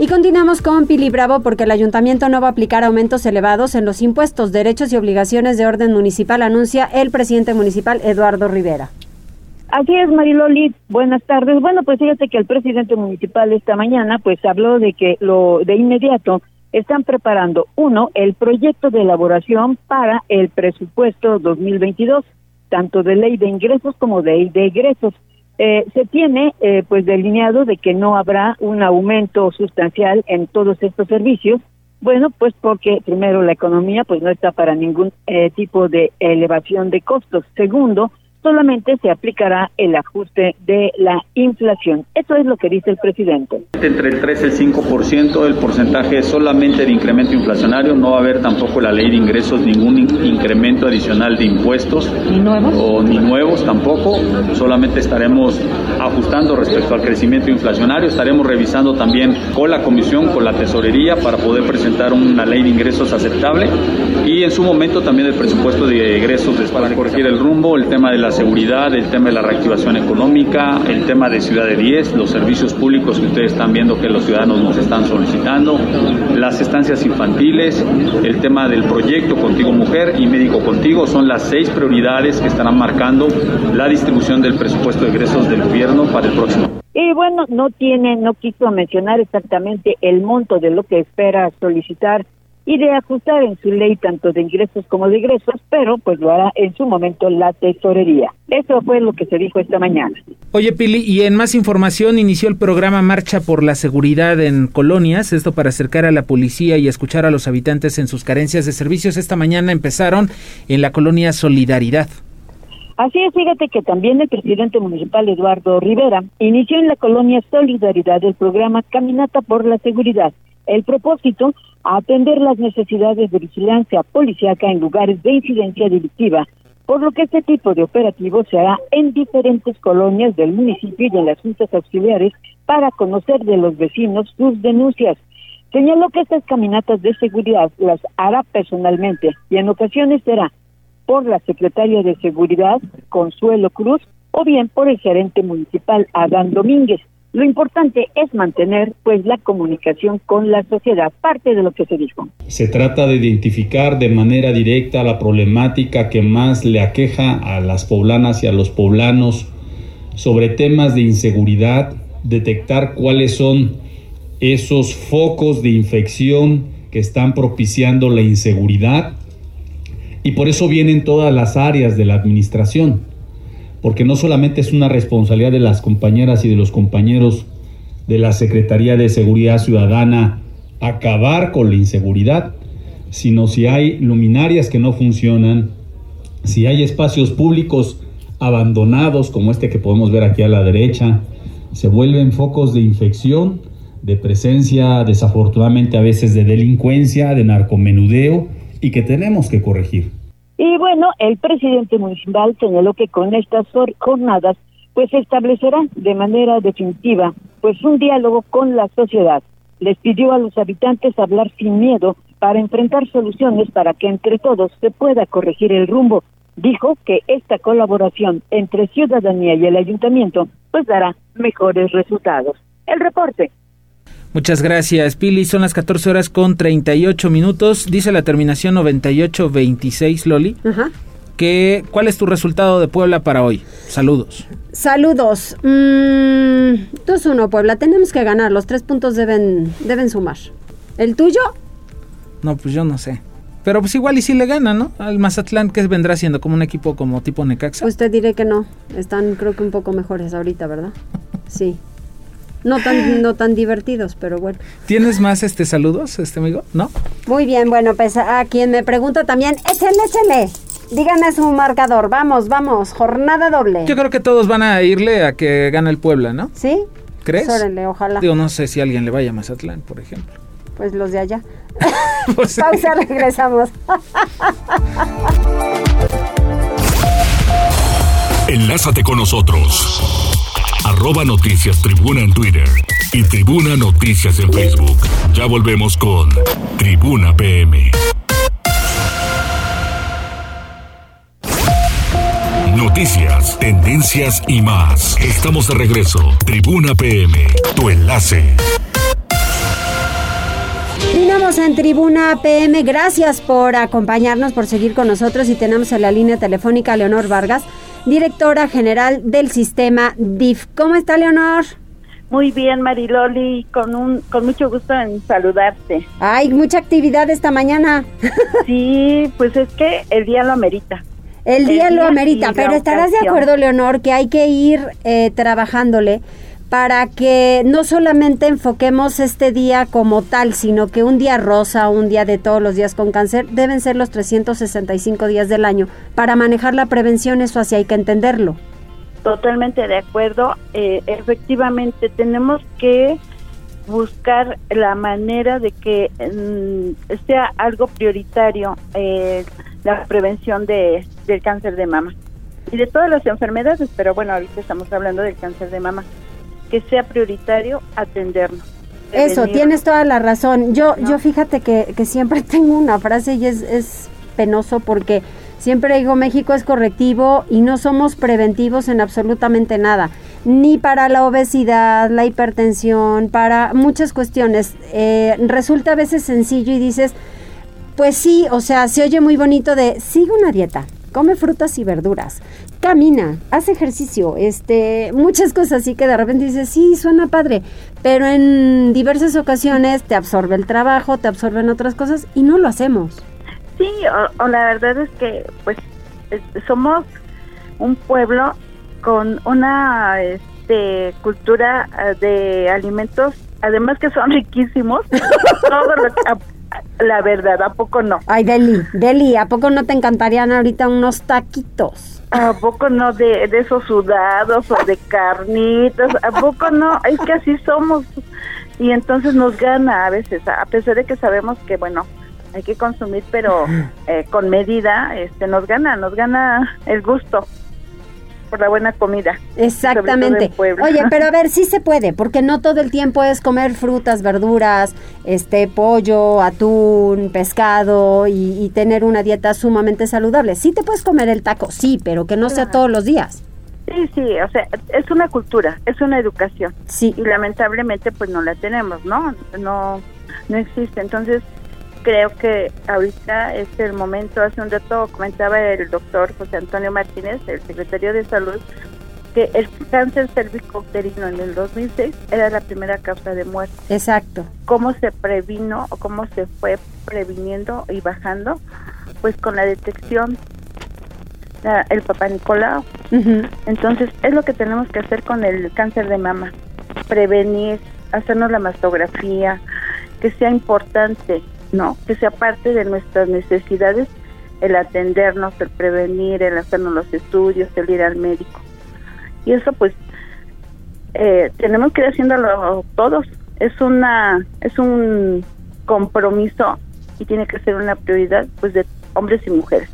Y continuamos con Pili Bravo porque el ayuntamiento no va a aplicar aumentos elevados en los impuestos, derechos y obligaciones de orden municipal, anuncia el presidente municipal Eduardo Rivera. Así es, Mariloli. Buenas tardes. Bueno, pues fíjate que el presidente municipal esta mañana pues habló de que lo de inmediato están preparando uno el proyecto de elaboración para el presupuesto 2022, tanto de ley de ingresos como de ley de egresos. Eh, se tiene eh, pues delineado de que no habrá un aumento sustancial en todos estos servicios. Bueno, pues porque primero la economía pues no está para ningún eh, tipo de elevación de costos. Segundo, solamente se aplicará el ajuste de la inflación. Eso es lo que dice el presidente. Entre el 3 y el 5% el porcentaje es solamente de incremento inflacionario, no va a haber tampoco la ley de ingresos ningún incremento adicional de impuestos. ¿Ni nuevos? O ni nuevos tampoco, solamente estaremos ajustando respecto al crecimiento inflacionario, estaremos revisando también con la comisión, con la tesorería para poder presentar una ley de ingresos aceptable y en su momento también el presupuesto de egresos para corregir el rumbo, el tema de la seguridad, el tema de la reactivación económica, el tema de Ciudad de 10, los servicios públicos que ustedes están viendo que los ciudadanos nos están solicitando, las estancias infantiles, el tema del proyecto Contigo Mujer y Médico Contigo son las seis prioridades que estarán marcando la distribución del presupuesto de egresos del gobierno para el próximo. Y bueno, no tiene, no quiso mencionar exactamente el monto de lo que espera solicitar y de ajustar en su ley tanto de ingresos como de egresos, pero pues lo hará en su momento la tesorería. Eso fue lo que se dijo esta mañana. Oye Pili, y en más información inició el programa Marcha por la Seguridad en Colonias, esto para acercar a la policía y escuchar a los habitantes en sus carencias de servicios. Esta mañana empezaron en la colonia Solidaridad. Así es, fíjate que también el presidente municipal Eduardo Rivera inició en la colonia Solidaridad el programa Caminata por la Seguridad. El propósito, atender las necesidades de vigilancia policíaca en lugares de incidencia delictiva, por lo que este tipo de operativo se hará en diferentes colonias del municipio y en las juntas auxiliares para conocer de los vecinos sus denuncias. Señaló que estas caminatas de seguridad las hará personalmente y en ocasiones será por la secretaria de Seguridad, Consuelo Cruz, o bien por el gerente municipal, Adán Domínguez. Lo importante es mantener pues la comunicación con la sociedad, parte de lo que se dijo. Se trata de identificar de manera directa la problemática que más le aqueja a las poblanas y a los poblanos sobre temas de inseguridad, detectar cuáles son esos focos de infección que están propiciando la inseguridad y por eso vienen todas las áreas de la administración porque no solamente es una responsabilidad de las compañeras y de los compañeros de la Secretaría de Seguridad Ciudadana acabar con la inseguridad, sino si hay luminarias que no funcionan, si hay espacios públicos abandonados como este que podemos ver aquí a la derecha, se vuelven focos de infección, de presencia desafortunadamente a veces de delincuencia, de narcomenudeo y que tenemos que corregir. Y bueno, el presidente municipal señaló que con estas jornadas pues se establecerá de manera definitiva pues un diálogo con la sociedad. Les pidió a los habitantes hablar sin miedo para enfrentar soluciones para que entre todos se pueda corregir el rumbo. Dijo que esta colaboración entre ciudadanía y el ayuntamiento pues dará mejores resultados. El reporte. Muchas gracias, Pili. Son las 14 horas con 38 minutos. Dice la terminación 9826, Loli. Ajá. Que, ¿Cuál es tu resultado de Puebla para hoy? Saludos. Saludos. Mm, 2-1 Puebla. Tenemos que ganar. Los tres puntos deben, deben sumar. ¿El tuyo? No, pues yo no sé. Pero pues igual y si le gana, ¿no? Al Mazatlán, que vendrá siendo como un equipo como tipo Necaxa. Usted diré que no. Están creo que un poco mejores ahorita, ¿verdad? Sí. No tan, no tan divertidos, pero bueno. ¿Tienes más este saludos, este amigo? ¿No? Muy bien, bueno, pues a quien me pregunta también, échale, échale. Dígame su marcador, vamos, vamos, jornada doble. Yo creo que todos van a irle a que gane el Puebla, ¿no? ¿Sí? ¿Crees? Órale, ojalá. Yo no sé si alguien le vaya a Mazatlán, por ejemplo. Pues los de allá. pues Pausa, regresamos. Enlázate con nosotros arroba noticias tribuna en Twitter y tribuna noticias en Facebook. Ya volvemos con Tribuna PM. noticias, tendencias y más. Estamos de regreso. Tribuna PM, tu enlace. Continuamos en Tribuna PM. Gracias por acompañarnos, por seguir con nosotros. Y tenemos en la línea telefónica Leonor Vargas, directora general del sistema DIF. ¿Cómo está, Leonor? Muy bien, Mariloli, con un con mucho gusto en saludarte. Hay mucha actividad esta mañana. sí, pues es que el día lo amerita. El día, lo amerita, pero estarás de acuerdo, Leonor, que hay que ir eh, trabajándole para que no solamente enfoquemos este día como tal, sino que un día rosa, un día de todos los días con cáncer, deben ser los 365 días del año. Para manejar la prevención, eso así hay que entenderlo. Totalmente de acuerdo. Eh, efectivamente, tenemos que buscar la manera de que mm, sea algo prioritario eh, la prevención de, del cáncer de mama y de todas las enfermedades, pero bueno, ahorita estamos hablando del cáncer de mama, que sea prioritario atendernos. Eso, tienes toda la razón. Yo, yo fíjate que, que siempre tengo una frase y es, es penoso porque Siempre digo, México es correctivo y no somos preventivos en absolutamente nada, ni para la obesidad, la hipertensión, para muchas cuestiones. Eh, resulta a veces sencillo y dices, pues sí, o sea, se oye muy bonito de, sigue una dieta, come frutas y verduras, camina, hace ejercicio, este, muchas cosas así que de repente dices, sí, suena padre, pero en diversas ocasiones te absorbe el trabajo, te absorben otras cosas y no lo hacemos. Sí, o, la verdad es que pues somos un pueblo con una este, cultura eh, de alimentos, además que son riquísimos. todo la verdad, ¿a poco no? Ay, Deli, Deli, ¿a poco no te encantarían ahorita unos taquitos? ¿A poco no de, de esos sudados o de carnitas? ¿A poco no? Es que así somos. Y entonces nos gana a veces, a pesar de que sabemos que, bueno, hay que consumir, pero eh, con medida, este, nos gana, nos gana el gusto por la buena comida. Exactamente. Oye, pero a ver, sí se puede, porque no todo el tiempo es comer frutas, verduras, este pollo, atún, pescado y, tener una dieta sumamente saludable. Sí te puedes comer el taco, sí, pero que no sea todos los días. Sí, sí, o sea, es una cultura, es una educación. Sí. Y lamentablemente pues no la tenemos, ¿no? No no existe. Entonces, creo que ahorita es el momento, hace un rato comentaba el doctor José Antonio Martínez, el secretario de Salud, que el cáncer cervicouterino en el 2006 era la primera causa de muerte. Exacto. ¿Cómo se previno o cómo se fue previniendo y bajando? Pues con la detección el papá Nicolau. Entonces, es lo que tenemos que hacer con el cáncer de mama. Prevenir, hacernos la mastografía, que sea importante ¿no? Que sea parte de nuestras necesidades el atendernos, el prevenir, el hacernos los estudios, el ir al médico. Y eso pues eh, tenemos que ir haciéndolo todos. Es una es un compromiso y tiene que ser una prioridad pues de hombres y mujeres.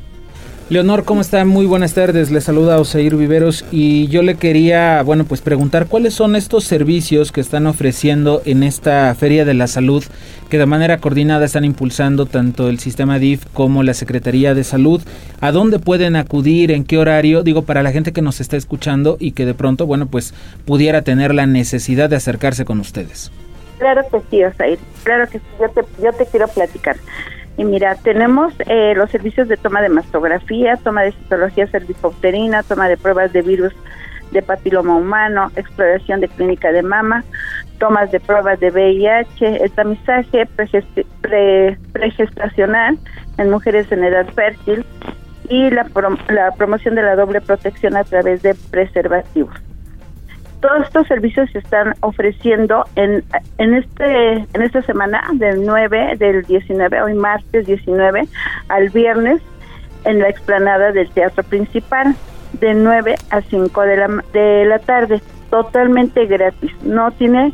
Leonor, ¿cómo está? Muy buenas tardes. Le saluda Oseir Viveros y yo le quería, bueno, pues preguntar cuáles son estos servicios que están ofreciendo en esta Feria de la Salud que de manera coordinada están impulsando tanto el sistema DIF como la Secretaría de Salud. ¿A dónde pueden acudir? ¿En qué horario? Digo, para la gente que nos está escuchando y que de pronto, bueno, pues pudiera tener la necesidad de acercarse con ustedes. Claro que sí, Osair. Claro que sí. Yo te, yo te quiero platicar. Y mira, tenemos eh, los servicios de toma de mastografía, toma de citología cervicouterina, toma de pruebas de virus de papiloma humano, exploración de clínica de mama, tomas de pruebas de VIH, el tamizaje pregestacional en mujeres en edad fértil y la, la promoción de la doble protección a través de preservativos todos estos servicios se están ofreciendo en, en este en esta semana del 9 del 19 hoy martes 19 al viernes en la explanada del teatro principal de 9 a 5 de la de la tarde totalmente gratis no tiene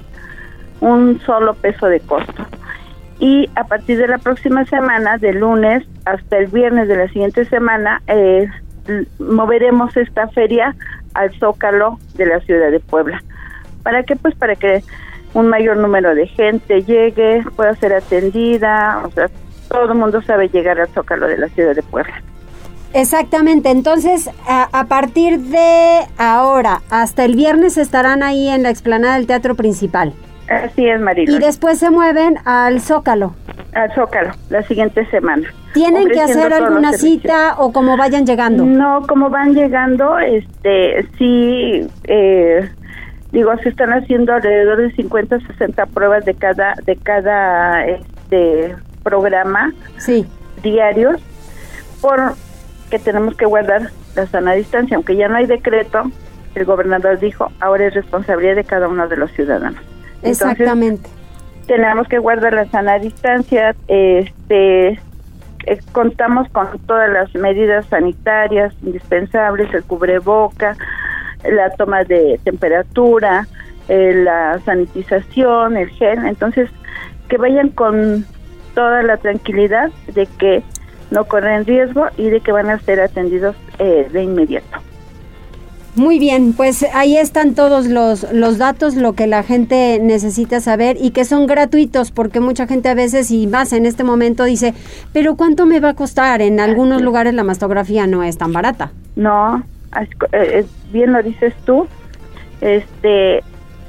un solo peso de costo. Y a partir de la próxima semana de lunes hasta el viernes de la siguiente semana eh, moveremos esta feria al Zócalo de la ciudad de Puebla. ¿Para qué? Pues para que un mayor número de gente llegue, pueda ser atendida, o sea, todo el mundo sabe llegar al Zócalo de la ciudad de Puebla. Exactamente, entonces a, a, partir de ahora hasta el viernes estarán ahí en la explanada del teatro principal. Así es, Marilo. Y después se mueven al Zócalo. Al Zócalo, la siguiente semana. ¿Tienen que hacer alguna cita o como vayan llegando? No, como van llegando, este, sí, eh, digo, se están haciendo alrededor de 50, 60 pruebas de cada, de cada, este, programa. Sí. Diarios, por que tenemos que guardar la sana distancia, aunque ya no hay decreto, el gobernador dijo, ahora es responsabilidad de cada uno de los ciudadanos. Exactamente. tenemos que guardar la sana distancia, este eh, contamos con todas las medidas sanitarias indispensables, el cubreboca, la toma de temperatura, eh, la sanitización, el gel, entonces que vayan con toda la tranquilidad de que no corren riesgo y de que van a ser atendidos eh, de inmediato. Muy bien, pues ahí están todos los, los datos, lo que la gente necesita saber y que son gratuitos, porque mucha gente a veces y más en este momento dice, pero ¿cuánto me va a costar? En algunos lugares la mastografía no es tan barata. No, eh, bien lo dices tú, este,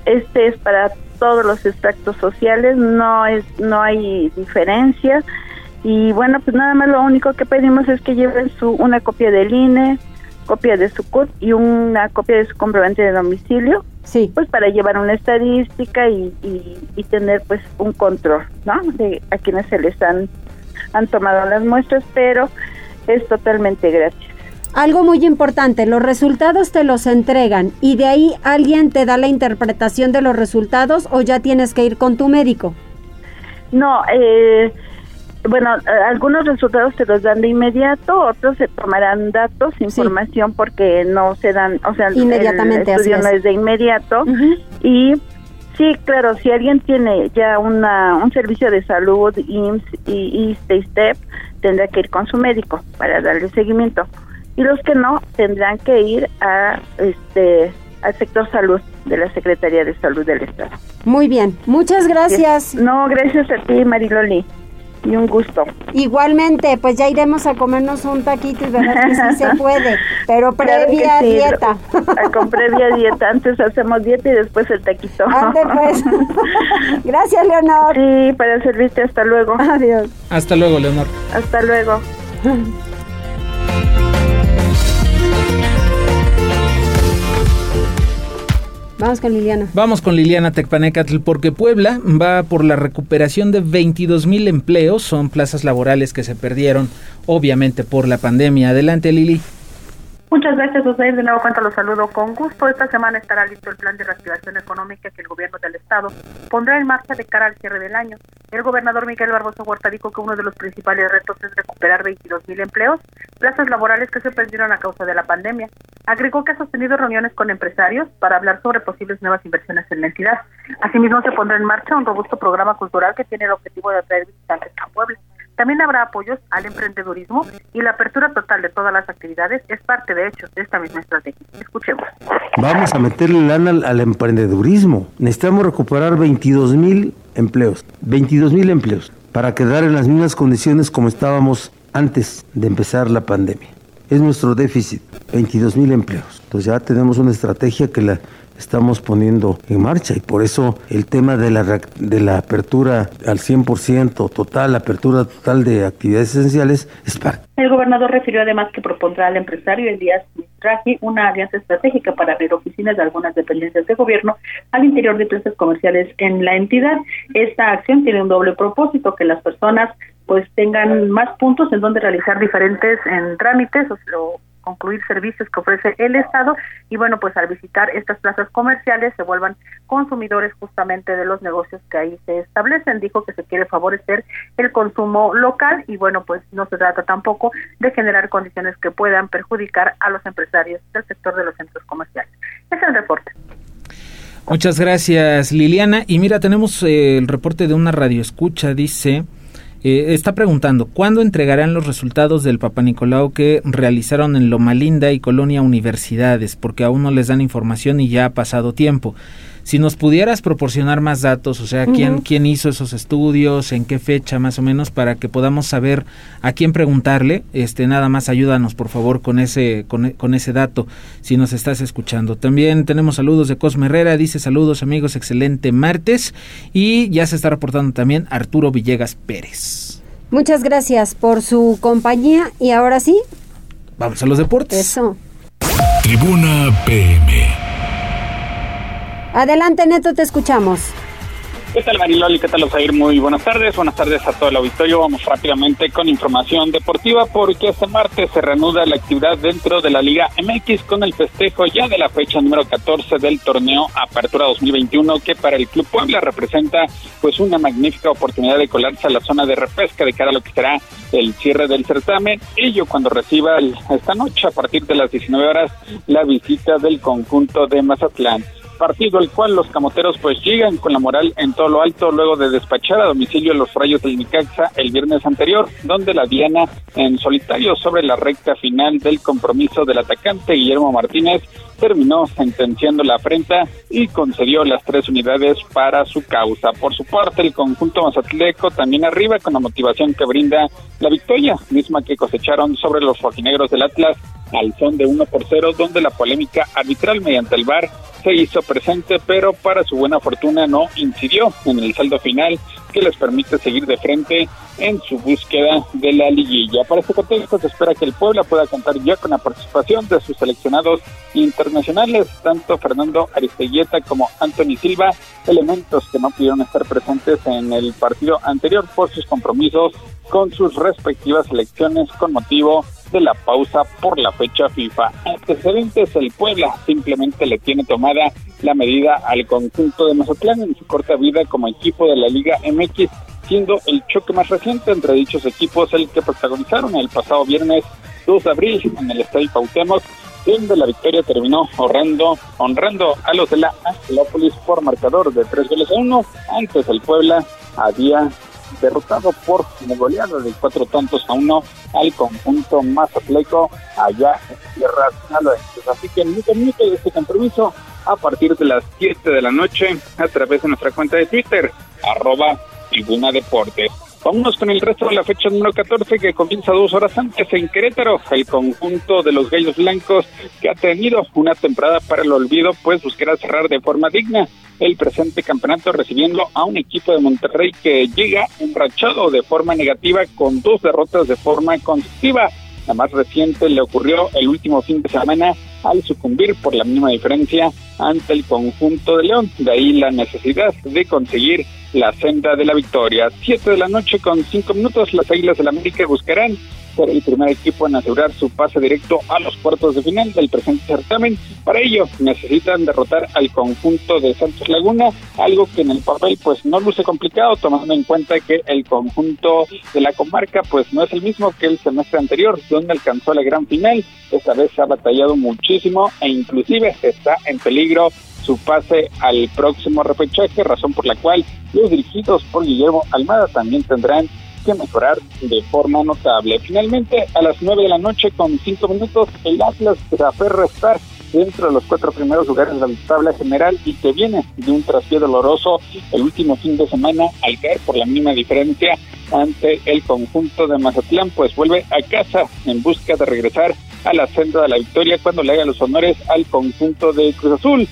este es para todos los extractos sociales, no es, no hay diferencia y bueno, pues nada más lo único que pedimos es que lleven su una copia del INE, copia de su CUT y una copia de su comprobante de domicilio. Sí. Pues para llevar una estadística y, y, tener pues un control, ¿no? De a quienes se les han, han tomado las muestras, pero es totalmente gratis. Algo muy importante, los resultados te los entregan y de ahí alguien te da la interpretación de los resultados o ya tienes que ir con tu médico. No, eh, bueno, eh, algunos resultados se los dan de inmediato, otros se tomarán datos, información porque no se dan, o sea, Inmediatamente, el estudio no es. de inmediato. Y sí, claro, si alguien tiene ya una un servicio de salud IMSS y ISTE tendrá que ir con su médico para darle seguimiento. Y los que no tendrán que ir a este al sector salud de la Secretaría de Salud del Estado. Muy bien, muchas gracias. No, gracias a ti, Mariloli y un gusto. Igualmente, pues ya iremos a comernos un taquito y verdad que sí se puede, pero previa dieta. Con previa dieta, antes hacemos dieta y después el taquito. Ande pues. Gracias, Leonor. Sí, para servirte, hasta luego. Adiós. Hasta luego, Leonor. Hasta luego. Vamos con Liliana. Vamos con Liliana Tecpanecatl porque Puebla va por la recuperación de 22 mil empleos. Son plazas laborales que se perdieron, obviamente, por la pandemia. Adelante, Lili. Muchas gracias, Osair. De nuevo cuenta los saludo con gusto. Esta semana estará listo el plan de reactivación económica que el gobierno del Estado pondrá en marcha de cara al cierre del año. El gobernador Miguel Barbosa Huerta dijo que uno de los principales retos es recuperar 22 mil empleos, plazas laborales que se perdieron a causa de la pandemia. Agregó que ha sostenido reuniones con empresarios para hablar sobre posibles nuevas inversiones en la entidad. Asimismo, se pondrá en marcha un robusto programa cultural que tiene el objetivo de atraer visitantes a Puebla. También habrá apoyos al emprendedurismo y la apertura total de todas las actividades es parte, de hecho, de esta misma estrategia. Escuchemos. Vamos a meterle lana al, al emprendedurismo. Necesitamos recuperar 22 mil empleos. 22 mil empleos para quedar en las mismas condiciones como estábamos antes de empezar la pandemia. Es nuestro déficit, 22 mil empleos. Entonces ya tenemos una estrategia que la estamos poniendo en marcha y por eso el tema de la, de la apertura al 100% total, apertura total de actividades esenciales es. El gobernador refirió además que propondrá al empresario Elías Mistraji una alianza estratégica para abrir oficinas de algunas dependencias de gobierno al interior de plazas comerciales en la entidad. Esta acción tiene un doble propósito, que las personas pues tengan más puntos en donde realizar diferentes en trámites o, concluir servicios que ofrece el Estado y bueno, pues al visitar estas plazas comerciales se vuelvan consumidores justamente de los negocios que ahí se establecen. Dijo que se quiere favorecer el consumo local y bueno, pues no se trata tampoco de generar condiciones que puedan perjudicar a los empresarios del sector de los centros comerciales. Es el reporte. Muchas gracias Liliana. Y mira, tenemos eh, el reporte de una radio escucha, dice... Eh, está preguntando, ¿cuándo entregarán los resultados del Papa Nicolau que realizaron en Loma Linda y Colonia Universidades? Porque aún no les dan información y ya ha pasado tiempo. Si nos pudieras proporcionar más datos, o sea, quién, quién hizo esos estudios, en qué fecha más o menos, para que podamos saber a quién preguntarle, este, nada más ayúdanos por favor con ese, con, con ese dato, si nos estás escuchando. También tenemos saludos de Cosme Herrera, dice saludos amigos, excelente martes, y ya se está reportando también Arturo Villegas Pérez. Muchas gracias por su compañía y ahora sí. Vamos a los deportes. Eso. Tribuna PM. Adelante, Neto, te escuchamos. ¿Qué tal Mariloli? ¿Qué tal Osair? Muy buenas tardes. Buenas tardes a todo el auditorio. Vamos rápidamente con información deportiva porque este martes se reanuda la actividad dentro de la Liga MX con el festejo ya de la fecha número 14 del torneo Apertura 2021 que para el Club Puebla representa pues una magnífica oportunidad de colarse a la zona de repesca de cara a lo que será el cierre del certamen. Ello cuando reciba esta noche a partir de las 19 horas la visita del conjunto de Mazatlán partido el cual los camoteros pues llegan con la moral en todo lo alto luego de despachar a domicilio los rayos del Nicaxa el viernes anterior, donde la Diana en solitario sobre la recta final del compromiso del atacante Guillermo Martínez terminó sentenciando la afrenta y concedió las tres unidades para su causa. Por su parte, el conjunto mazatleco también arriba con la motivación que brinda la victoria, misma que cosecharon sobre los rojinegros del Atlas al son de 1 por 0, donde la polémica arbitral mediante el VAR se hizo presente, pero para su buena fortuna no incidió en el saldo final que les permite seguir de frente en su búsqueda de la liguilla. Para este contexto se espera que el Puebla pueda contar ya con la participación de sus seleccionados internacionales, tanto Fernando Aristeguieta como Anthony Silva, elementos que no pudieron estar presentes en el partido anterior por sus compromisos con sus respectivas selecciones con motivo de la pausa por la fecha FIFA. Antecedentes, el Puebla simplemente le tiene tomada la medida al conjunto de Mazatlán en su corta vida como equipo de la Liga MX, siendo el choque más reciente entre dichos equipos el que protagonizaron el pasado viernes 2 de abril en el Estadio Pautemoc, donde la victoria terminó honrando, honrando a los de la Angelópolis por marcador de tres goles a uno. Antes el Puebla había derrotado por goleada de cuatro tantos a uno al conjunto mazatleco allá en tierras naloenses. Así que en un minuto de este compromiso a partir de las 7 de la noche a través de nuestra cuenta de Twitter, arroba Tribuna Deportes. Vámonos con el resto de la fecha número 14 que comienza dos horas antes en Querétaro. El conjunto de los Gallos Blancos que ha tenido una temporada para el olvido pues buscará cerrar de forma digna el presente campeonato recibiendo a un equipo de Monterrey que llega enrachado de forma negativa con dos derrotas de forma consecutiva. La más reciente le ocurrió el último fin de semana al sucumbir por la mínima diferencia ante el conjunto de León. De ahí la necesidad de conseguir la senda de la victoria. Siete de la noche con cinco minutos, las Águilas del América buscarán ser el primer equipo en asegurar su pase directo a los cuartos de final del presente certamen. Para ello necesitan derrotar al conjunto de Santos Laguna, algo que en el papel pues no luce complicado, tomando en cuenta que el conjunto de la comarca pues no es el mismo que el semestre anterior, donde alcanzó la gran final. Esta vez se ha batallado muchísimo e inclusive está en peligro su pase al próximo repechaje, razón por la cual los dirigidos por Guillermo Almada también tendrán que mejorar de forma notable. Finalmente, a las 9 de la noche con 5 minutos, el Atlas se aferra a estar dentro de los cuatro primeros lugares de la tabla general y que viene de un traspié doloroso el último fin de semana al caer por la misma diferencia ante el conjunto de Mazatlán, pues vuelve a casa en busca de regresar a la senda de la victoria cuando le haga los honores al conjunto de Cruz Azul.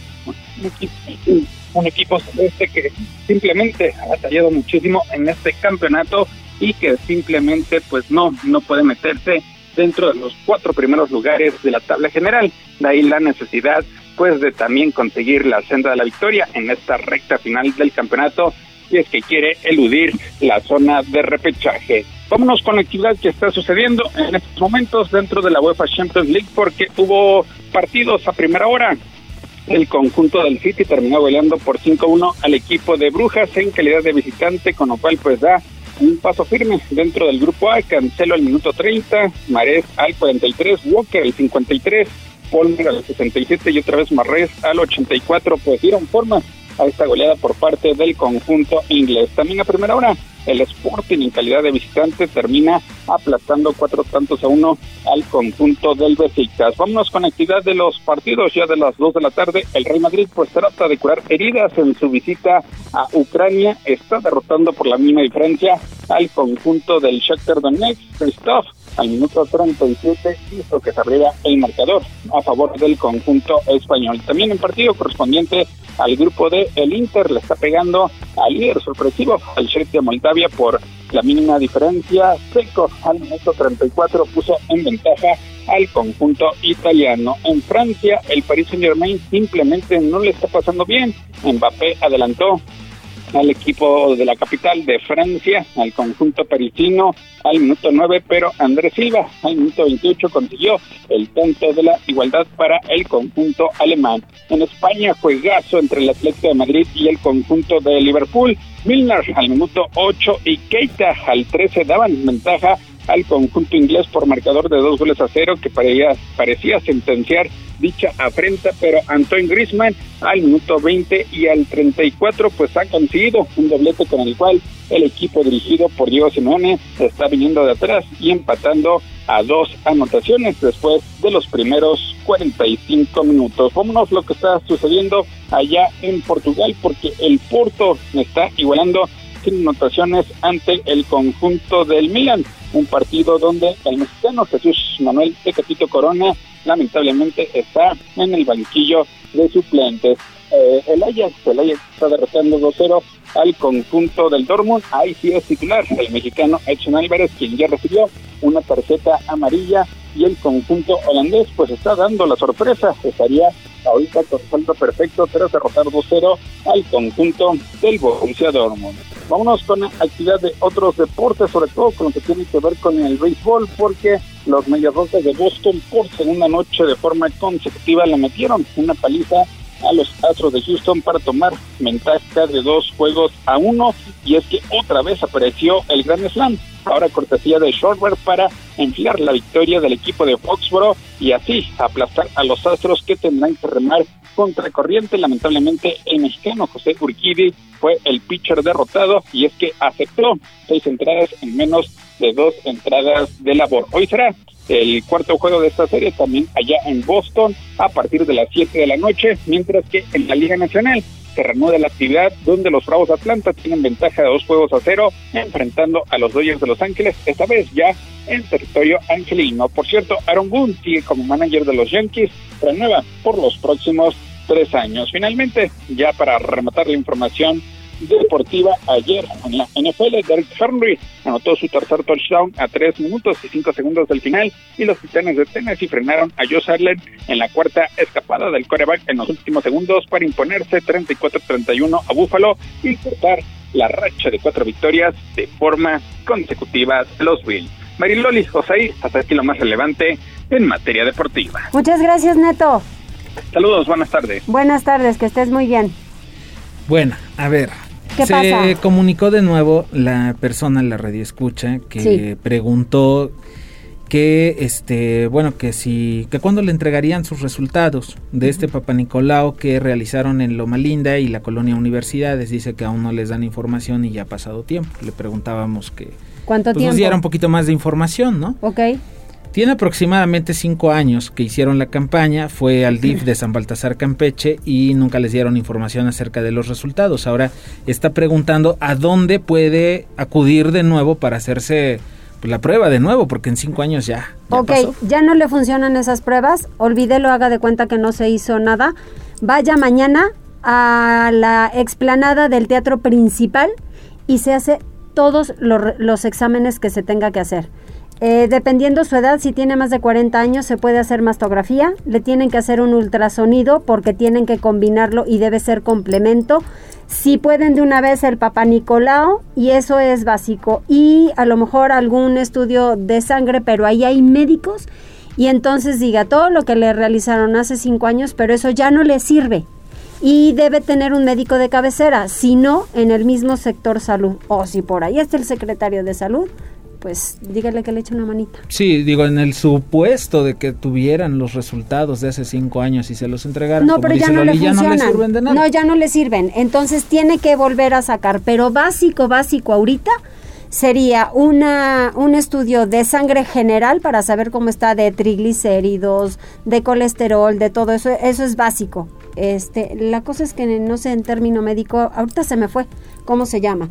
Un equipo, celeste que simplemente ha batallado muchísimo en este campeonato y que simplemente pues no, no puede meterse dentro de los cuatro primeros lugares de la tabla general. De ahí la necesidad pues de también conseguir la senda de la victoria en esta recta final del campeonato y es que quiere eludir la zona de repechaje. Vámonos con la actividad que está sucediendo en estos momentos dentro de la UEFA Champions League porque hubo partidos a primera hora. El conjunto del City terminó goleando por 5-1 al equipo de Brujas en calidad de visitante, con lo cual pues da un paso firme dentro del grupo A, Cancelo al minuto 30, Marés al 43, Walker al 53, Polmer al 67 y otra vez Marrés al 84, pues dieron forma a esta goleada por parte del conjunto inglés. También a primera hora, el Sporting en calidad de visitante termina aplastando cuatro tantos a uno al conjunto del Besiktas. Vámonos con actividad de los partidos ya de las dos de la tarde. El Real Madrid pues trata de curar heridas en su visita a Ucrania. Está derrotando por la misma diferencia al conjunto del Shakhtar Donetsk. Christoph al minuto 37 hizo que se abriera el marcador a favor del conjunto español. También en partido correspondiente al grupo de el Inter le está pegando al líder sorpresivo, al de Moldavia por la mínima diferencia. Seco al minuto 34 puso en ventaja al conjunto italiano. En Francia, el Paris Saint Germain simplemente no le está pasando bien. Mbappé adelantó al equipo de la capital de Francia, al conjunto parisino, al minuto 9, pero Andrés Silva al minuto 28 consiguió el tanto de la igualdad para el conjunto alemán. En España, juegazo entre el Atlético de Madrid y el conjunto de Liverpool. Milner al minuto 8 y Keita al 13 daban ventaja al conjunto inglés por marcador de dos goles a cero que parecía, parecía sentenciar dicha afrenta, pero Antoine Griezmann al minuto 20 y al 34 pues ha conseguido un doblete con el cual el equipo dirigido por Diego Simeone está viniendo de atrás y empatando a dos anotaciones después de los primeros 45 minutos. Vámonos lo que está sucediendo allá en Portugal porque el Porto está igualando sin anotaciones ante el conjunto del Milan un partido donde el mexicano Jesús Manuel Tecatito Corona lamentablemente está en el banquillo de suplentes. Eh, el Ajax, el Ajax está derrotando 2-0 al conjunto del Dortmund. Ahí sí es titular el mexicano Edson Álvarez, quien ya recibió una tarjeta amarilla y el conjunto holandés pues está dando la sorpresa. Estaría ahorita con saldo perfecto tras derrotar 2-0 al conjunto del Borussia Dortmund. Vámonos con actividad de otros deportes, sobre todo con lo que tiene que ver con el béisbol, porque los Medias de Boston por segunda noche de forma consecutiva le metieron una paliza a los Astros de Houston para tomar ventaja de dos juegos a uno y es que otra vez apareció el Grand Slam, ahora cortesía de Shortware para enfriar la victoria del equipo de Foxboro y así aplastar a los Astros que tendrán que remar contra corriente. Lamentablemente el mexicano José Urquidi fue el pitcher derrotado y es que aceptó seis entradas en menos de dos entradas de labor. Hoy será el cuarto juego de esta serie también allá en Boston a partir de las 7 de la noche, mientras que en la Liga Nacional se reanuda la actividad donde los Bravos Atlanta tienen ventaja de dos juegos a cero enfrentando a los Dodgers de Los Ángeles, esta vez ya en territorio angelino. Por cierto, Aaron Boone sigue como manager de los Yankees, renueva por los próximos tres años. Finalmente, ya para rematar la información deportiva ayer en la NFL. Derek Henry anotó su tercer touchdown a tres minutos y cinco segundos del final y los titanes de Tennessee frenaron a Joe Allen en la cuarta escapada del coreback en los últimos segundos para imponerse 34-31 a Buffalo y cortar la racha de cuatro victorias de forma consecutiva los Bills. Mariloli, José, hasta aquí lo más relevante en materia deportiva. Muchas gracias, Neto. Saludos, buenas tardes. Buenas tardes, que estés muy bien. Bueno, a ver, se comunicó de nuevo la persona, la radio escucha, que preguntó que este bueno que si que cuándo le entregarían sus resultados de este Papa Nicolau que realizaron en Loma Linda y la colonia Universidades. Dice que aún no les dan información y ya ha pasado tiempo. Le preguntábamos que cuánto pues, tiempo nos diera un poquito más de información no Ok. Tiene aproximadamente cinco años que hicieron la campaña, fue al DIF de San Baltasar Campeche y nunca les dieron información acerca de los resultados. Ahora está preguntando a dónde puede acudir de nuevo para hacerse pues, la prueba de nuevo, porque en cinco años ya. ya ok, pasó. ya no le funcionan esas pruebas, olvídelo, haga de cuenta que no se hizo nada. Vaya mañana a la explanada del teatro principal y se hace todos los, los exámenes que se tenga que hacer. Eh, dependiendo su edad, si tiene más de 40 años, se puede hacer mastografía. Le tienen que hacer un ultrasonido porque tienen que combinarlo y debe ser complemento. Si pueden de una vez el Papa Nicolau, y eso es básico. Y a lo mejor algún estudio de sangre, pero ahí hay médicos. Y entonces diga todo lo que le realizaron hace cinco años, pero eso ya no le sirve. Y debe tener un médico de cabecera, si no, en el mismo sector salud. O si por ahí está el secretario de salud, pues dígale que le eche una manita. Sí, digo, en el supuesto de que tuvieran los resultados de hace cinco años y se los entregaran. No, pero ya no le Loli, ya funcionan. no sirven de nada. No, ya no le sirven. Entonces tiene que volver a sacar. Pero básico, básico ahorita sería una, un estudio de sangre general para saber cómo está de triglicéridos, de colesterol, de todo eso. Eso es básico. Este, la cosa es que no sé en término médico, ahorita se me fue, ¿cómo se llama?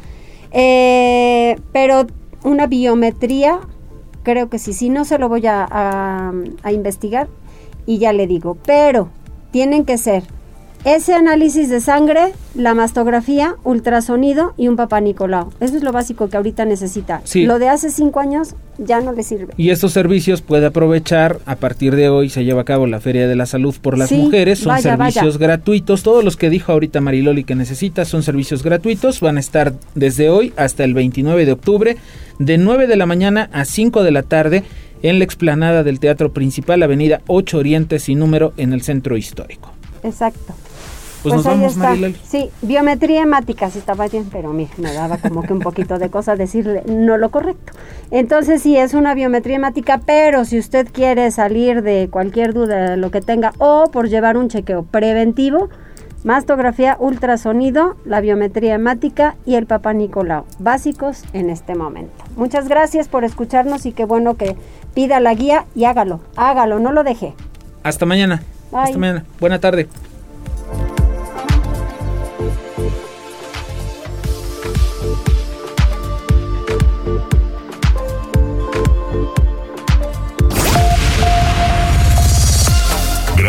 Eh, pero una biometría, creo que sí, si no se lo voy a, a investigar y ya le digo, pero tienen que ser ese análisis de sangre, la mastografía, ultrasonido y un papá Nicolau. Eso es lo básico que ahorita necesita. Lo de hace cinco años ya no le sirve. Y estos servicios puede aprovechar. A partir de hoy se lleva a cabo la Feria de la Salud por las Mujeres. Son servicios gratuitos. Todos los que dijo ahorita Mariloli que necesita son servicios gratuitos. Van a estar desde hoy hasta el 29 de octubre, de 9 de la mañana a 5 de la tarde en la explanada del Teatro Principal, Avenida 8 Oriente, sin número, en el centro histórico. Exacto. Pues, nos vamos, Mariloli. Sí, biometría hemática, sí estaba bien, pero mira, me daba como que un poquito de cosa decirle no lo correcto. Entonces sí, es una biometría hemática, pero si usted quiere salir de cualquier duda de lo que tenga o por llevar un chequeo preventivo, mastografía, ultrasonido, la biometría hemática y el papá Nicolau, básicos en este momento. Muchas gracias por escucharnos y qué bueno que pida la guía y hágalo, hágalo, no lo deje. Hasta mañana. Hasta mañana. Buena tarde.